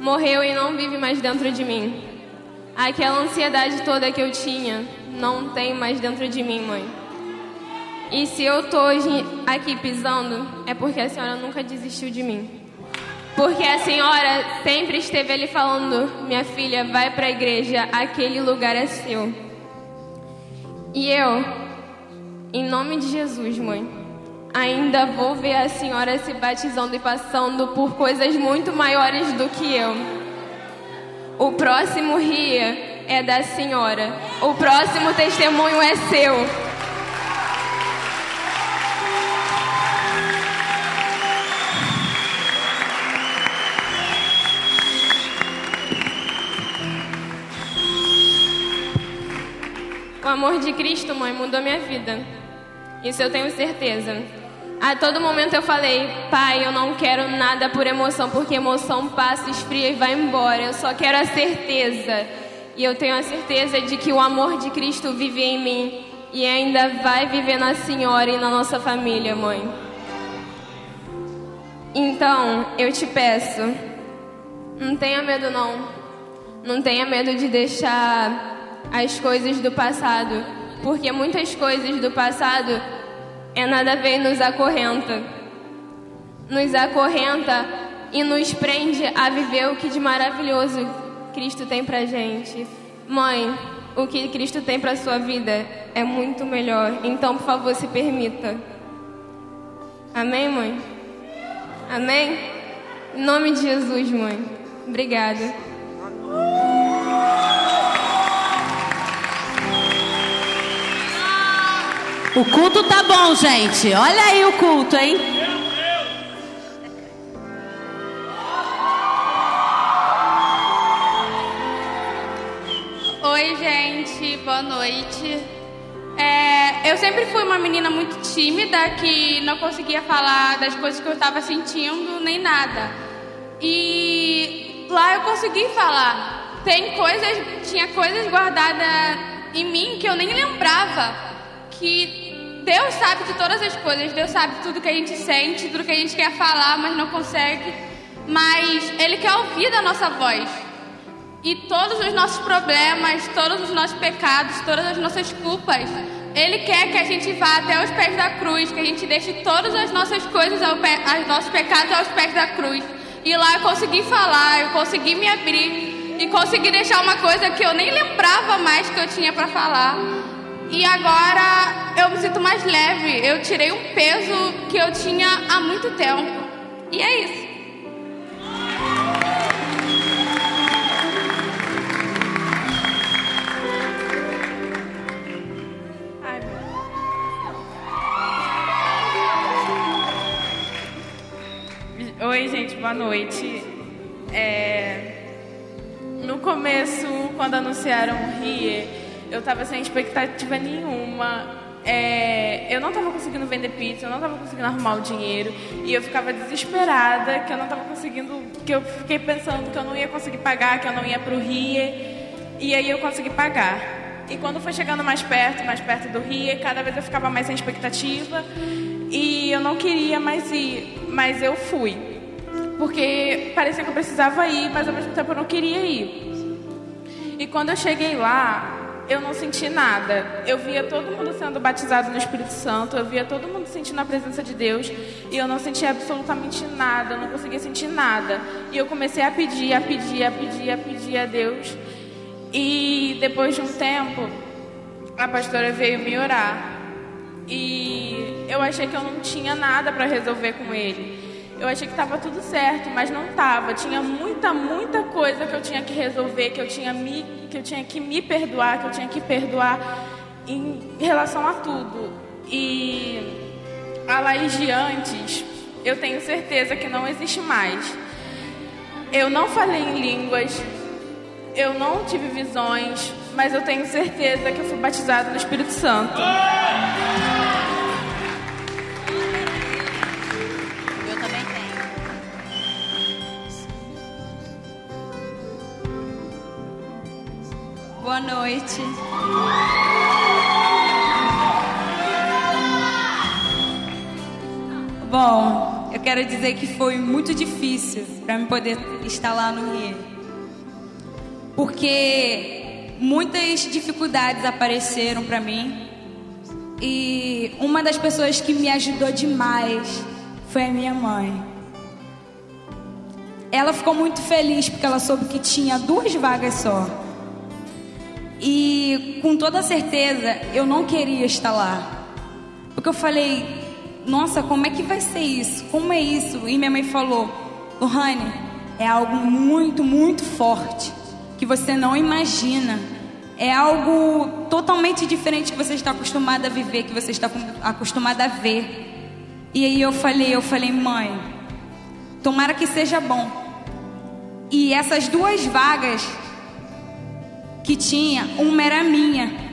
S17: Morreu e não vive mais dentro de mim. Aquela ansiedade toda que eu tinha não tem mais dentro de mim, mãe. E se eu tô hoje aqui pisando, é porque a senhora nunca desistiu de mim. Porque a senhora sempre esteve ali falando: minha filha, vai para a igreja, aquele lugar é seu. E eu, em nome de Jesus, mãe, ainda vou ver a senhora se batizando e passando por coisas muito maiores do que eu. O próximo ria é da senhora, o próximo testemunho é seu. Amor de Cristo, mãe, mudou minha vida. Isso eu tenho certeza. A todo momento eu falei, pai, eu não quero nada por emoção, porque emoção passa, esfria e vai embora. Eu só quero a certeza. E eu tenho a certeza de que o amor de Cristo vive em mim e ainda vai viver na senhora e na nossa família, mãe. Então, eu te peço, não tenha medo não. Não tenha medo de deixar as coisas do passado, porque muitas coisas do passado é nada ver nos acorrenta. Nos acorrenta e nos prende a viver o que de maravilhoso Cristo tem pra gente. Mãe, o que Cristo tem pra sua vida é muito melhor. Então, por favor, se permita. Amém, mãe? Amém? Em nome de Jesus, mãe. Obrigada.
S8: O culto tá bom, gente. Olha aí o culto, hein?
S18: Oi, gente. Boa noite. É, eu sempre fui uma menina muito tímida que não conseguia falar das coisas que eu estava sentindo nem nada. E lá eu consegui falar. Tem coisas, tinha coisas guardadas em mim que eu nem lembrava que Deus sabe de todas as coisas, Deus sabe tudo que a gente sente, tudo que a gente quer falar, mas não consegue. Mas Ele quer ouvir da nossa voz. E todos os nossos problemas, todos os nossos pecados, todas as nossas culpas, Ele quer que a gente vá até os pés da cruz, que a gente deixe todas as nossas coisas, pé, os nossos pecados aos pés da cruz. E lá eu consegui falar, eu consegui me abrir e consegui deixar uma coisa que eu nem lembrava mais que eu tinha para falar.
S5: E agora eu me sinto mais leve. Eu tirei um peso que eu tinha há muito tempo. E é isso.
S6: Oi, gente, boa noite. É, No começo, quando anunciaram o RIE, eu tava sem expectativa nenhuma. É, Eu não tava conseguindo vender pizza, eu não tava conseguindo arrumar o dinheiro. E eu ficava desesperada, que eu não tava conseguindo. que eu fiquei pensando que eu não ia conseguir pagar, que eu não ia pro RIE. E aí eu consegui pagar. E quando foi chegando mais perto, mais perto do RIE, cada vez eu ficava mais sem expectativa. E eu não queria mais ir, mas eu fui. Porque parecia que eu precisava ir, mas ao mesmo tempo eu não queria ir. E quando eu cheguei lá, eu não senti nada. Eu via todo mundo sendo batizado no Espírito Santo, eu via todo mundo sentindo a presença de Deus, e eu não sentia absolutamente nada, eu não conseguia sentir nada. E eu comecei a pedir, a pedir, a pedir, a pedir a Deus. E depois de um tempo, a pastora veio me orar. E eu achei que eu não tinha nada para resolver com ele. Eu achei que estava tudo certo, mas não estava. Tinha muita, muita coisa que eu tinha que resolver, que eu tinha, me, que eu tinha que me perdoar, que eu tinha que perdoar em relação a tudo. E a Laís de antes, eu tenho certeza que não existe mais. Eu não falei em línguas, eu não tive visões, mas eu tenho certeza que eu fui batizada no Espírito Santo.
S19: Boa noite. Bom, eu quero dizer que foi muito difícil para mim poder estar lá no Rio. Porque muitas dificuldades apareceram para mim. E uma das pessoas que me ajudou demais foi a minha mãe. Ela ficou muito feliz porque ela soube que tinha duas vagas só. E com toda certeza eu não queria estar lá. Porque eu falei, nossa, como é que vai ser isso? Como é isso? E minha mãe falou, Lohane, é algo muito, muito forte que você não imagina. É algo totalmente diferente que você está acostumada a viver, que você está acostumada a ver. E aí eu falei, eu falei, mãe, tomara que seja bom. E essas duas vagas que tinha, uma era minha.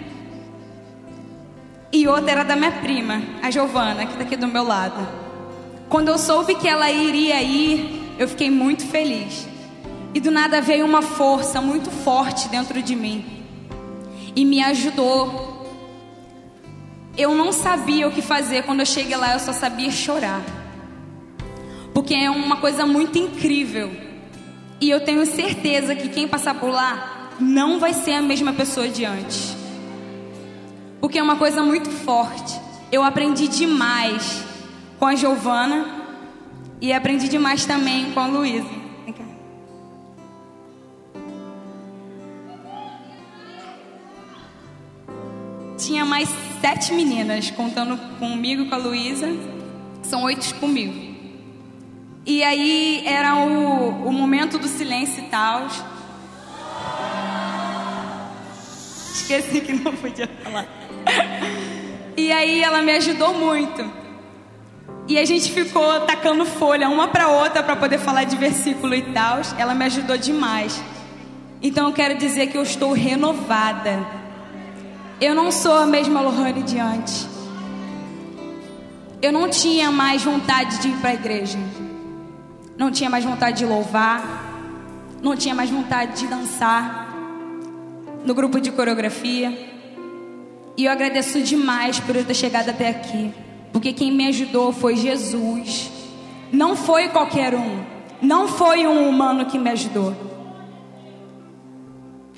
S19: E outra era da minha prima, a Giovana, que está aqui do meu lado. Quando eu soube que ela iria ir, eu fiquei muito feliz. E do nada veio uma força muito forte dentro de mim. E me ajudou. Eu não sabia o que fazer. Quando eu cheguei lá, eu só sabia chorar. Porque é uma coisa muito incrível. E eu tenho certeza que quem passar por lá não vai ser a mesma pessoa de antes. Porque é uma coisa muito forte. Eu aprendi demais com a Giovana e aprendi demais também com a Luísa. Tinha mais sete meninas, contando comigo com a Luísa. São oito comigo. E aí era o, o momento do silêncio e tal. Esqueci que não podia falar. E aí ela me ajudou muito. E a gente ficou tacando folha uma para outra para poder falar de versículo e tal. Ela me ajudou demais. Então eu quero dizer que eu estou renovada. Eu não sou a mesma Lohane de antes. Eu não tinha mais vontade de ir para a igreja. Não tinha mais vontade de louvar. Não tinha mais vontade de dançar no grupo de coreografia. E eu agradeço demais por eu ter chegado até aqui. Porque quem me ajudou foi Jesus. Não foi qualquer um. Não foi um humano que me ajudou.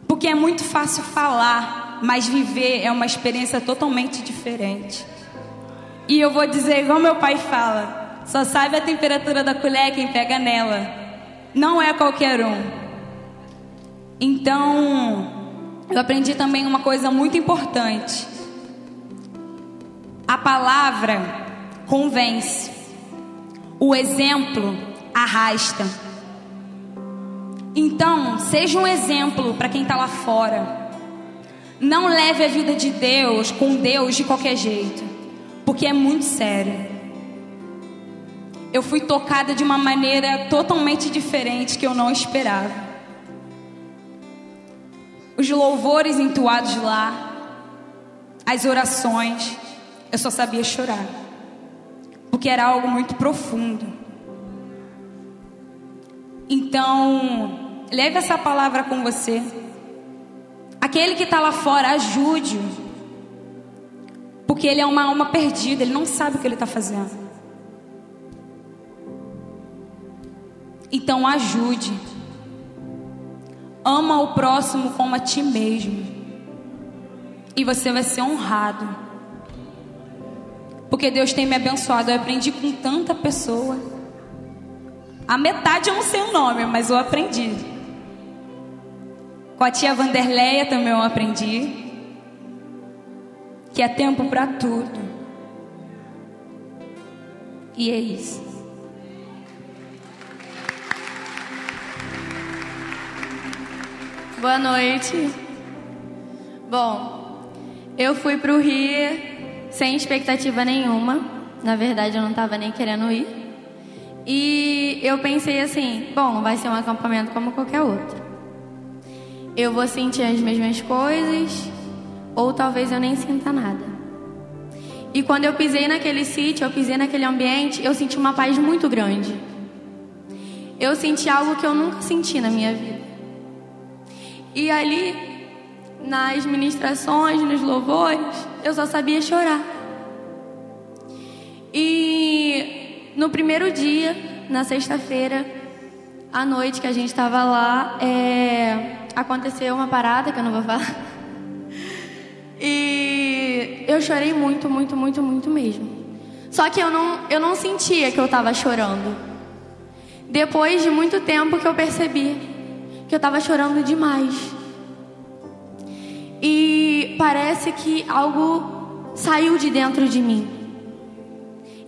S19: Porque é muito fácil falar, mas viver é uma experiência totalmente diferente. E eu vou dizer igual meu pai fala: só sabe a temperatura da colher quem pega nela. Não é qualquer um. Então, eu aprendi também uma coisa muito importante. A palavra convence. O exemplo arrasta. Então, seja um exemplo para quem está lá fora. Não leve a vida de Deus com Deus de qualquer jeito, porque é muito sério. Eu fui tocada de uma maneira totalmente diferente que eu não esperava. Os louvores entoados lá, as orações, eu só sabia chorar, porque era algo muito profundo. Então, leve essa palavra com você. Aquele que está lá fora, ajude-o. Porque ele é uma alma perdida, ele não sabe o que ele está fazendo. Então, ajude. Ama o próximo como a ti mesmo. E você vai ser honrado. Porque Deus tem me abençoado. Eu aprendi com tanta pessoa. A metade eu não sei o nome, mas eu aprendi. Com a tia Vanderleia também eu aprendi. Que é tempo para tudo. E é isso.
S3: Boa noite. Bom, eu fui pro Rio sem expectativa nenhuma. Na verdade, eu não estava nem querendo ir. E eu pensei assim: bom, vai ser um acampamento como qualquer outro. Eu vou sentir as mesmas coisas, ou talvez eu nem sinta nada. E quando eu pisei naquele sítio, eu pisei naquele ambiente, eu senti uma paz muito grande. Eu senti algo que eu nunca senti na minha vida. E ali, nas ministrações, nos louvores, eu só sabia chorar. E no primeiro dia, na sexta-feira, à noite que a gente estava lá, é, aconteceu uma parada que eu não vou falar. E eu chorei muito, muito, muito, muito mesmo. Só que eu não, eu não sentia que eu estava chorando. Depois de muito tempo que eu percebi que eu estava chorando demais. E parece que algo saiu de dentro de mim.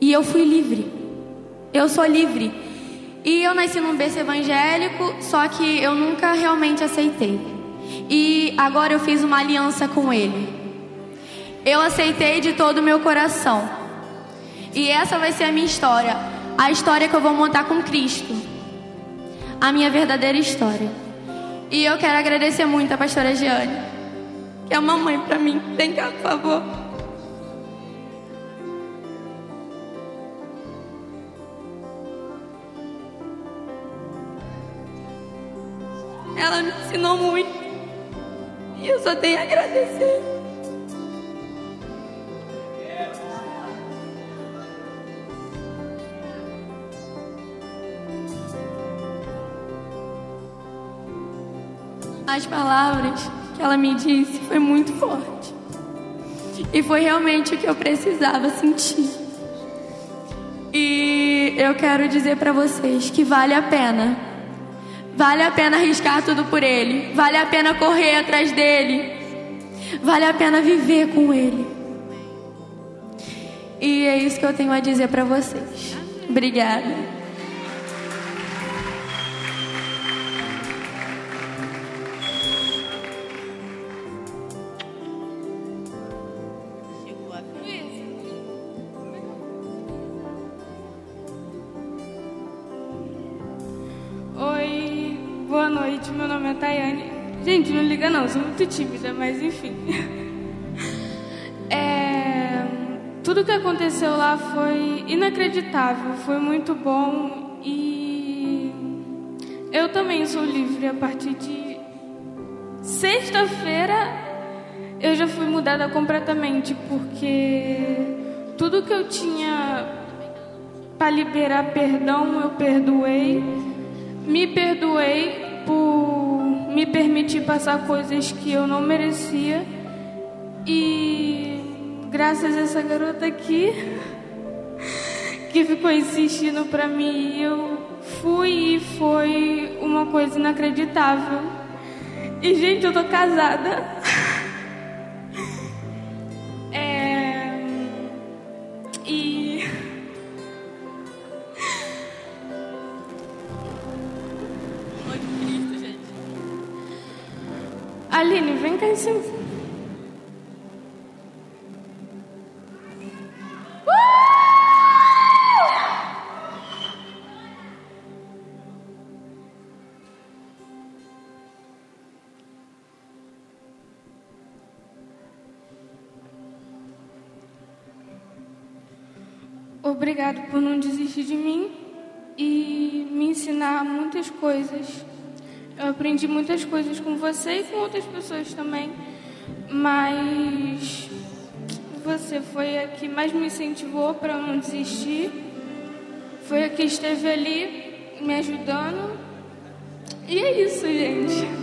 S3: E eu fui livre. Eu sou livre. E eu nasci num berço evangélico, só que eu nunca realmente aceitei. E agora eu fiz uma aliança com ele. Eu aceitei de todo o meu coração. E essa vai ser a minha história. A história que eu vou montar com Cristo. A minha verdadeira história. E eu quero agradecer muito a pastora Giane, que é uma mãe para mim. Vem cá, por favor. Ela me ensinou muito. E eu só tenho a agradecer. As palavras que ela me disse foi muito forte. E foi realmente o que eu precisava sentir. E eu quero dizer para vocês que vale a pena. Vale a pena arriscar tudo por ele. Vale a pena correr atrás dele. Vale a pena viver com ele. E é isso que eu tenho a dizer para vocês. Obrigada.
S20: Meu nome é Tayane. Gente, não liga não, sou muito tímida, mas enfim. É, tudo que aconteceu lá foi inacreditável, foi muito bom e eu também sou livre a partir de sexta-feira eu já fui mudada completamente porque tudo que eu tinha para liberar perdão eu perdoei me perdoei por me permitir passar coisas que eu não merecia. E graças a essa garota aqui, que ficou insistindo pra mim, eu fui e foi uma coisa inacreditável. E, gente, eu tô casada.
S9: Obrigado por não desistir de mim e me ensinar muitas coisas. Eu aprendi muitas coisas com você e com outras pessoas também, mas você foi a que mais me incentivou para não desistir. Foi a que esteve ali me ajudando. E é isso, gente.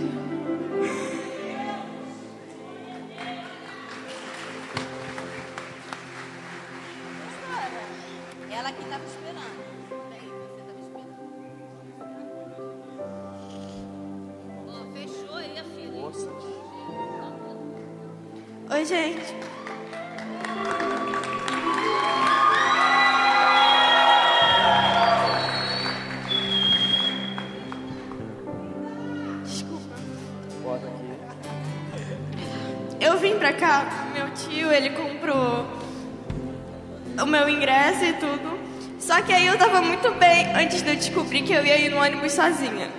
S2: E tudo. Só que aí eu tava muito bem antes de eu descobrir que eu ia ir no ônibus sozinha.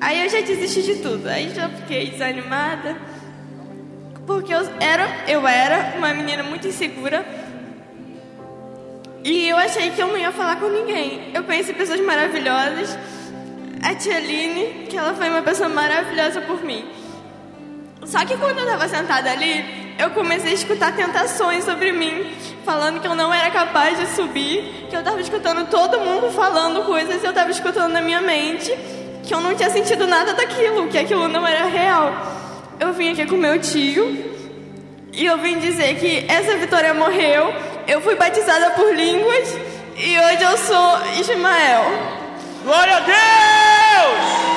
S2: Aí eu já desisti de tudo. Aí já fiquei desanimada. Porque eu era, eu era uma menina muito insegura. E eu achei que eu não ia falar com ninguém. Eu conheci pessoas maravilhosas. A tia Aline, que ela foi uma pessoa maravilhosa por mim. Só que quando eu tava sentada ali, eu comecei a escutar tentações sobre mim, falando que eu não era capaz de subir, que eu tava escutando todo mundo falando coisas eu tava escutando na minha mente, que eu não tinha sentido nada daquilo, que aquilo não era real. Eu vim aqui com meu tio e eu vim dizer que essa Vitória morreu, eu fui batizada por línguas e hoje eu sou Ismael.
S21: Glória a Deus!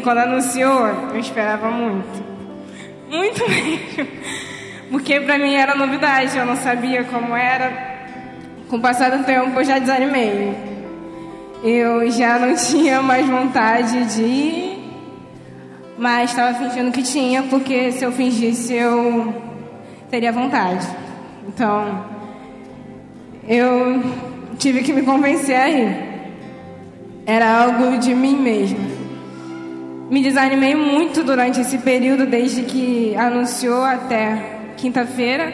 S9: Quando anunciou, eu esperava muito. Muito mesmo. Porque pra mim era novidade, eu não sabia como era. Com o passar do tempo eu já desanimei. Eu já não tinha mais vontade de ir, mas estava fingindo que tinha, porque se eu fingisse eu teria vontade. Então, eu tive que me convencer aí. Era algo de mim mesma. Me desanimei muito durante esse período, desde que anunciou até quinta-feira.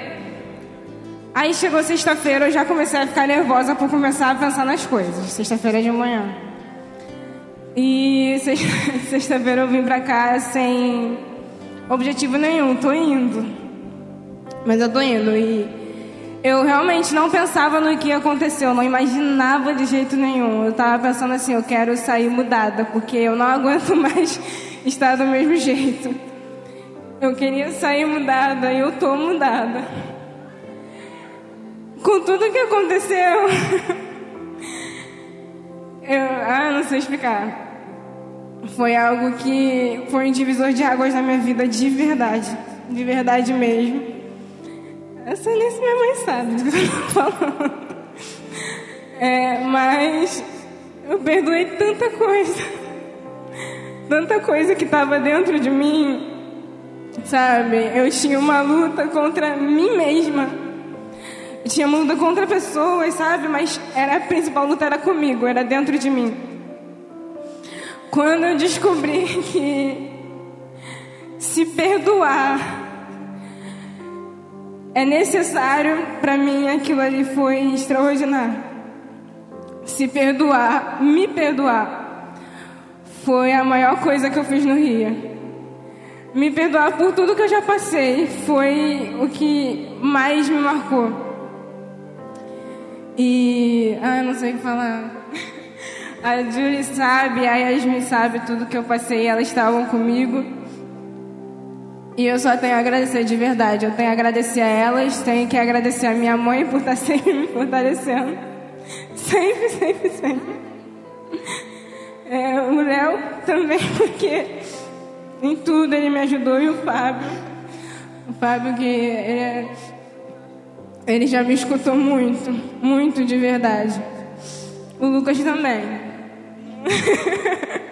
S9: Aí chegou sexta-feira, eu já comecei a ficar nervosa por começar a pensar nas coisas. Sexta-feira de manhã. E sex- sexta-feira eu vim pra cá sem objetivo nenhum, tô indo. Mas eu tô indo e eu realmente não pensava no que ia acontecer, eu não imaginava de jeito nenhum. Eu tava pensando assim, eu quero sair mudada, porque eu não aguento mais estar do mesmo jeito. Eu queria sair mudada e eu tô mudada. Com tudo que aconteceu, eu, ah, não sei explicar. Foi algo que foi um divisor de águas na minha vida de verdade, de verdade mesmo. Essa nem se minha mãe sabe do que eu tô falando. É, mas eu perdoei tanta coisa. Tanta coisa que estava dentro de mim. Sabe? Eu tinha uma luta contra mim mesma. Eu tinha uma luta contra pessoas, sabe? Mas era, a principal luta era comigo, era dentro de mim. Quando eu descobri que se perdoar é necessário, para mim aquilo ali foi extraordinário. Se perdoar, me perdoar, foi a maior coisa que eu fiz no Rio. Me perdoar por tudo que eu já passei foi o que mais me marcou. E. Ah, não sei o que falar. A Julie sabe, a Yasmin sabe tudo que eu passei, elas estavam comigo. E eu só tenho a agradecer de verdade. Eu tenho a agradecer a elas, tenho que agradecer a minha mãe por estar sempre me fortalecendo. Sempre, sempre, sempre. É, o Léo também, porque em tudo ele me ajudou e o Fábio. O Fábio que ele, é, ele já me escutou muito, muito de verdade. O Lucas também.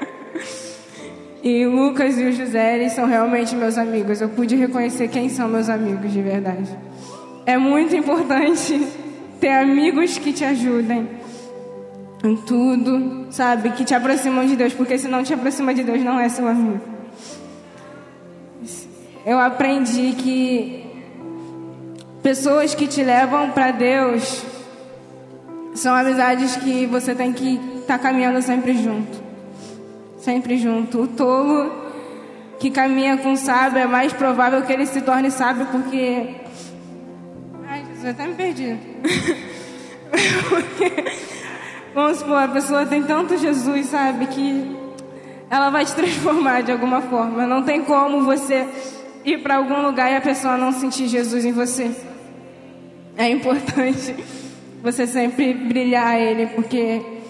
S9: e o Lucas e o José, eles são realmente meus amigos. Eu pude reconhecer quem são meus amigos de verdade. É muito importante ter amigos que te ajudem em tudo, sabe? Que te aproximam de Deus, porque se não te aproxima de Deus, não é seu amigo. Eu aprendi que pessoas que te levam para Deus são amizades que você tem que estar tá caminhando sempre junto. Sempre junto. O tolo que caminha com o sábio é mais provável que ele se torne sábio porque. Ai, Jesus, eu até me perdi. porque, vamos supor, a pessoa tem tanto Jesus, sabe, que ela vai te transformar de alguma forma. Não tem como você ir para algum lugar e a pessoa não sentir Jesus em você. É importante você sempre brilhar ele, porque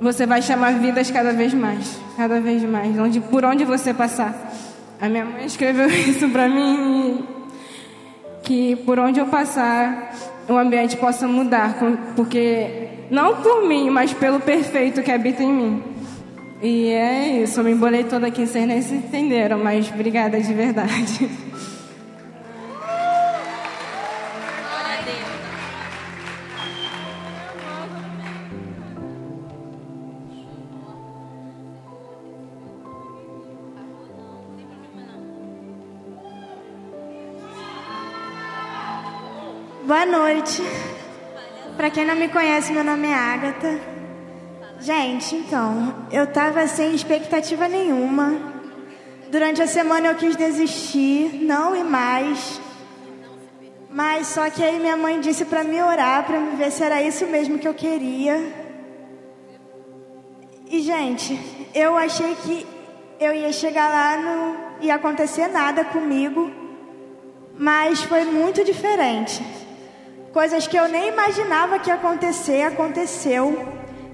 S9: você vai chamar vidas cada vez mais, cada vez mais, onde, por onde você passar. A minha mãe escreveu isso para mim, que por onde eu passar, o ambiente possa mudar, porque não por mim, mas pelo perfeito que habita em mim. E é isso, eu me embolei toda aqui, vocês nem se entenderam, mas obrigada de verdade.
S22: noite. Para quem não me conhece, meu nome é Agatha. Gente, então, eu tava sem expectativa nenhuma. Durante a semana eu quis desistir, não ir mais. Mas só que aí minha mãe disse para me orar, para me ver se era isso mesmo que eu queria. E gente, eu achei que eu ia chegar lá, não ia acontecer nada comigo, mas foi muito diferente. Coisas que eu nem imaginava que ia acontecer, aconteceu.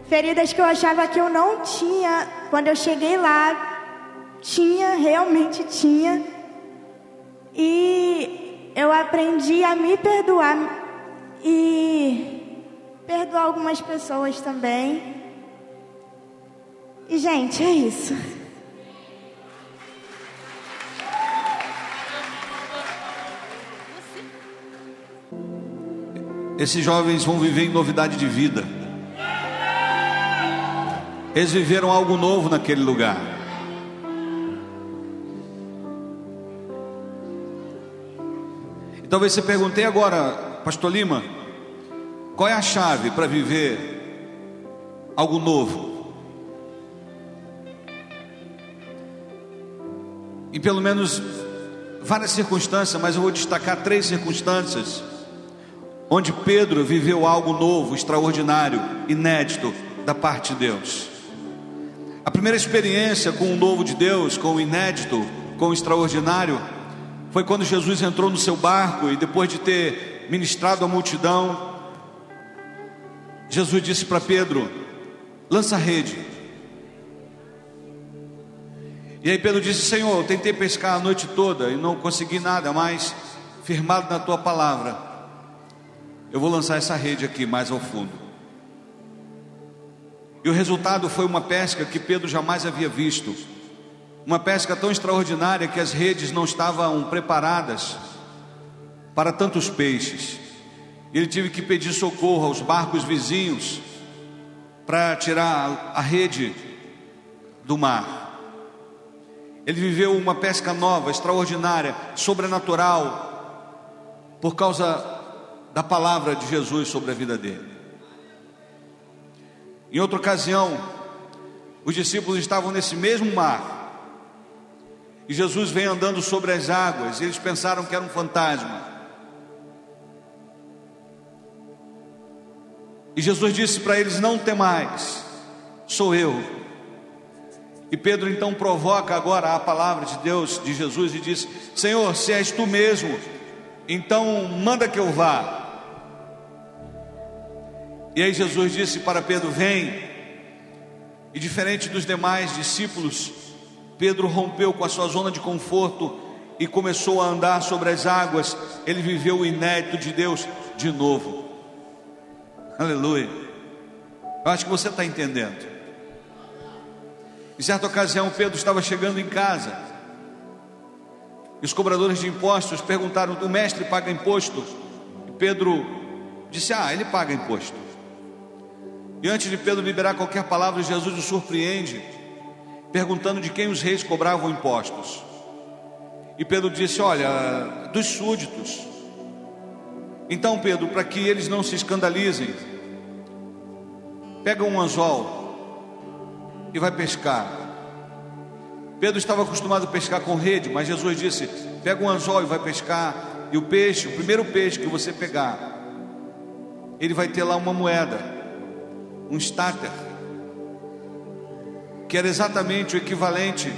S22: Feridas que eu achava que eu não tinha, quando eu cheguei lá, tinha, realmente tinha. E eu aprendi a me perdoar e perdoar algumas pessoas também. E, gente, é isso.
S1: Esses jovens vão viver em novidade de vida. Eles viveram algo novo naquele lugar. E talvez você pergunte agora, Pastor Lima, qual é a chave para viver algo novo? Em pelo menos várias circunstâncias, mas eu vou destacar três circunstâncias onde Pedro viveu algo novo, extraordinário, inédito da parte de Deus. A primeira experiência com o novo de Deus, com o inédito, com o extraordinário, foi quando Jesus entrou no seu barco e depois de ter ministrado a multidão, Jesus disse para Pedro: lança a rede. E aí Pedro disse: Senhor, eu tentei pescar a noite toda e não consegui nada, mas firmado na tua palavra, eu vou lançar essa rede aqui mais ao fundo. E o resultado foi uma pesca que Pedro jamais havia visto. Uma pesca tão extraordinária que as redes não estavam preparadas para tantos peixes. Ele teve que pedir socorro aos barcos vizinhos para tirar a rede do mar. Ele viveu uma pesca nova, extraordinária, sobrenatural, por causa da palavra de Jesus sobre a vida dele. Em outra ocasião, os discípulos estavam nesse mesmo mar, e Jesus vem andando sobre as águas, e eles pensaram que era um fantasma. E Jesus disse para eles: Não temais, Sou eu. E Pedro então provoca agora a palavra de Deus, de Jesus, e diz: Senhor, se és tu mesmo, então manda que eu vá. E aí Jesus disse para Pedro: Vem. E diferente dos demais discípulos, Pedro rompeu com a sua zona de conforto e começou a andar sobre as águas. Ele viveu o inédito de Deus de novo. Aleluia. Eu acho que você está entendendo. Em certa ocasião, Pedro estava chegando em casa. E os cobradores de impostos perguntaram: O mestre paga imposto? E Pedro disse: Ah, ele paga imposto. E antes de Pedro liberar qualquer palavra, Jesus o surpreende, perguntando de quem os reis cobravam impostos. E Pedro disse: Olha, dos súditos. Então, Pedro, para que eles não se escandalizem, pega um anzol e vai pescar. Pedro estava acostumado a pescar com rede, mas Jesus disse: Pega um anzol e vai pescar. E o peixe, o primeiro peixe que você pegar, ele vai ter lá uma moeda, um stater, que era exatamente o equivalente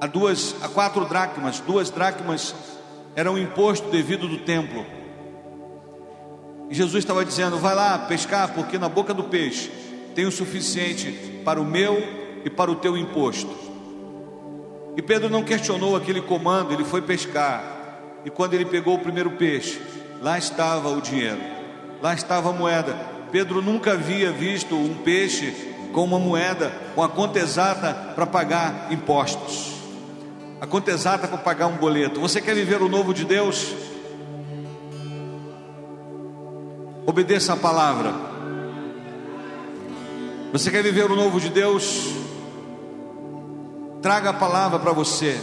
S1: a duas, a quatro dracmas. Duas dracmas era um imposto devido do templo. E Jesus estava dizendo: vai lá pescar, porque na boca do peixe tem o suficiente para o meu e para o teu imposto. E Pedro não questionou aquele comando, ele foi pescar. E quando ele pegou o primeiro peixe, lá estava o dinheiro, lá estava a moeda. Pedro nunca havia visto um peixe com uma moeda, com a conta exata para pagar impostos, a conta exata para pagar um boleto. Você quer viver o novo de Deus? Obedeça a palavra. Você quer viver o novo de Deus? Traga a palavra para você.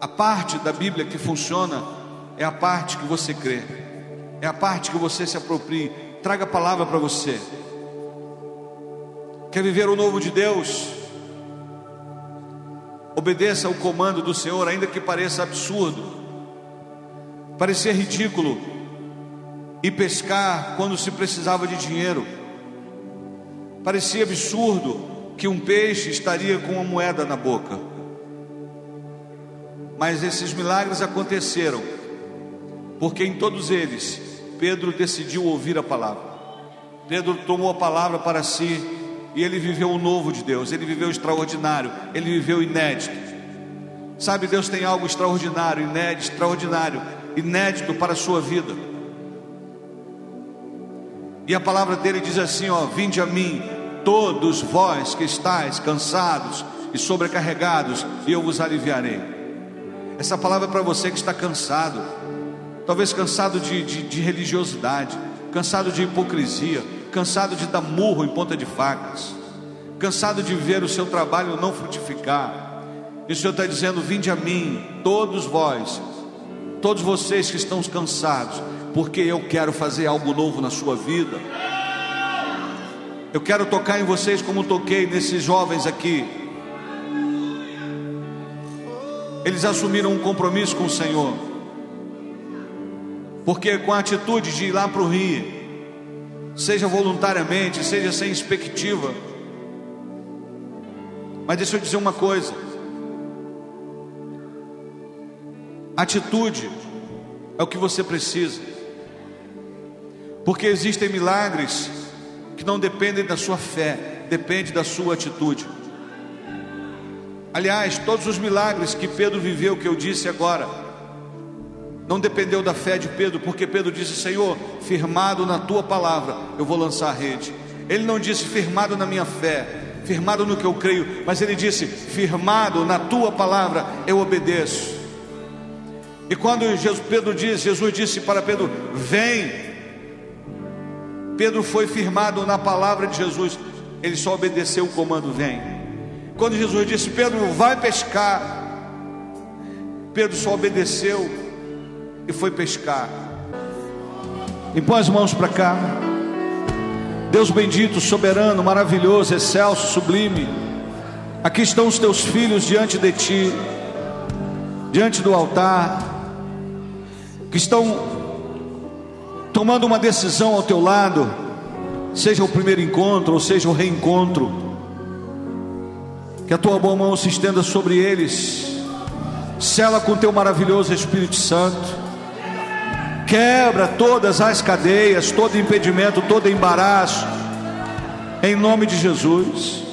S1: A parte da Bíblia que funciona é a parte que você crê, é a parte que você se aproprie. Traga a palavra para você. Quer viver o novo de Deus? Obedeça o comando do Senhor, ainda que pareça absurdo, parecer ridículo, e pescar quando se precisava de dinheiro. Parecia absurdo que um peixe estaria com uma moeda na boca. Mas esses milagres aconteceram, porque em todos eles Pedro decidiu ouvir a palavra. Pedro tomou a palavra para si e ele viveu o novo de Deus, ele viveu o extraordinário, ele viveu o inédito. Sabe, Deus tem algo extraordinário, inédito, extraordinário, inédito para a sua vida. E a palavra dele diz assim: ó, vinde a mim, todos vós que estáis cansados e sobrecarregados, e eu vos aliviarei. Essa palavra é para você que está cansado, talvez cansado de, de, de religiosidade, cansado de hipocrisia, cansado de dar murro em ponta de facas, cansado de ver o seu trabalho não frutificar. E o Senhor está dizendo: Vinde a mim, todos vós, todos vocês que estão cansados, porque eu quero fazer algo novo na sua vida. Eu quero tocar em vocês como toquei nesses jovens aqui. Eles assumiram um compromisso com o Senhor, porque com a atitude de ir lá para o Rio, seja voluntariamente, seja sem expectativa. Mas deixa eu dizer uma coisa: atitude é o que você precisa, porque existem milagres que não dependem da sua fé, depende da sua atitude. Aliás, todos os milagres que Pedro viveu, que eu disse agora, não dependeu da fé de Pedro, porque Pedro disse: Senhor, firmado na tua palavra, eu vou lançar a rede. Ele não disse firmado na minha fé, firmado no que eu creio, mas ele disse: firmado na tua palavra, eu obedeço. E quando Jesus, Pedro disse, Jesus disse para Pedro: Vem. Pedro foi firmado na palavra de Jesus, ele só obedeceu o comando: Vem. Quando Jesus disse: Pedro, vai pescar. Pedro só obedeceu e foi pescar. E põe as mãos para cá. Deus bendito, soberano, maravilhoso, excelso, sublime. Aqui estão os teus filhos diante de ti, diante do altar, que estão tomando uma decisão ao teu lado, seja o primeiro encontro ou seja o reencontro, que a tua boa mão se estenda sobre eles, sela com teu maravilhoso Espírito Santo, quebra todas as cadeias, todo impedimento, todo embaraço, em nome de Jesus.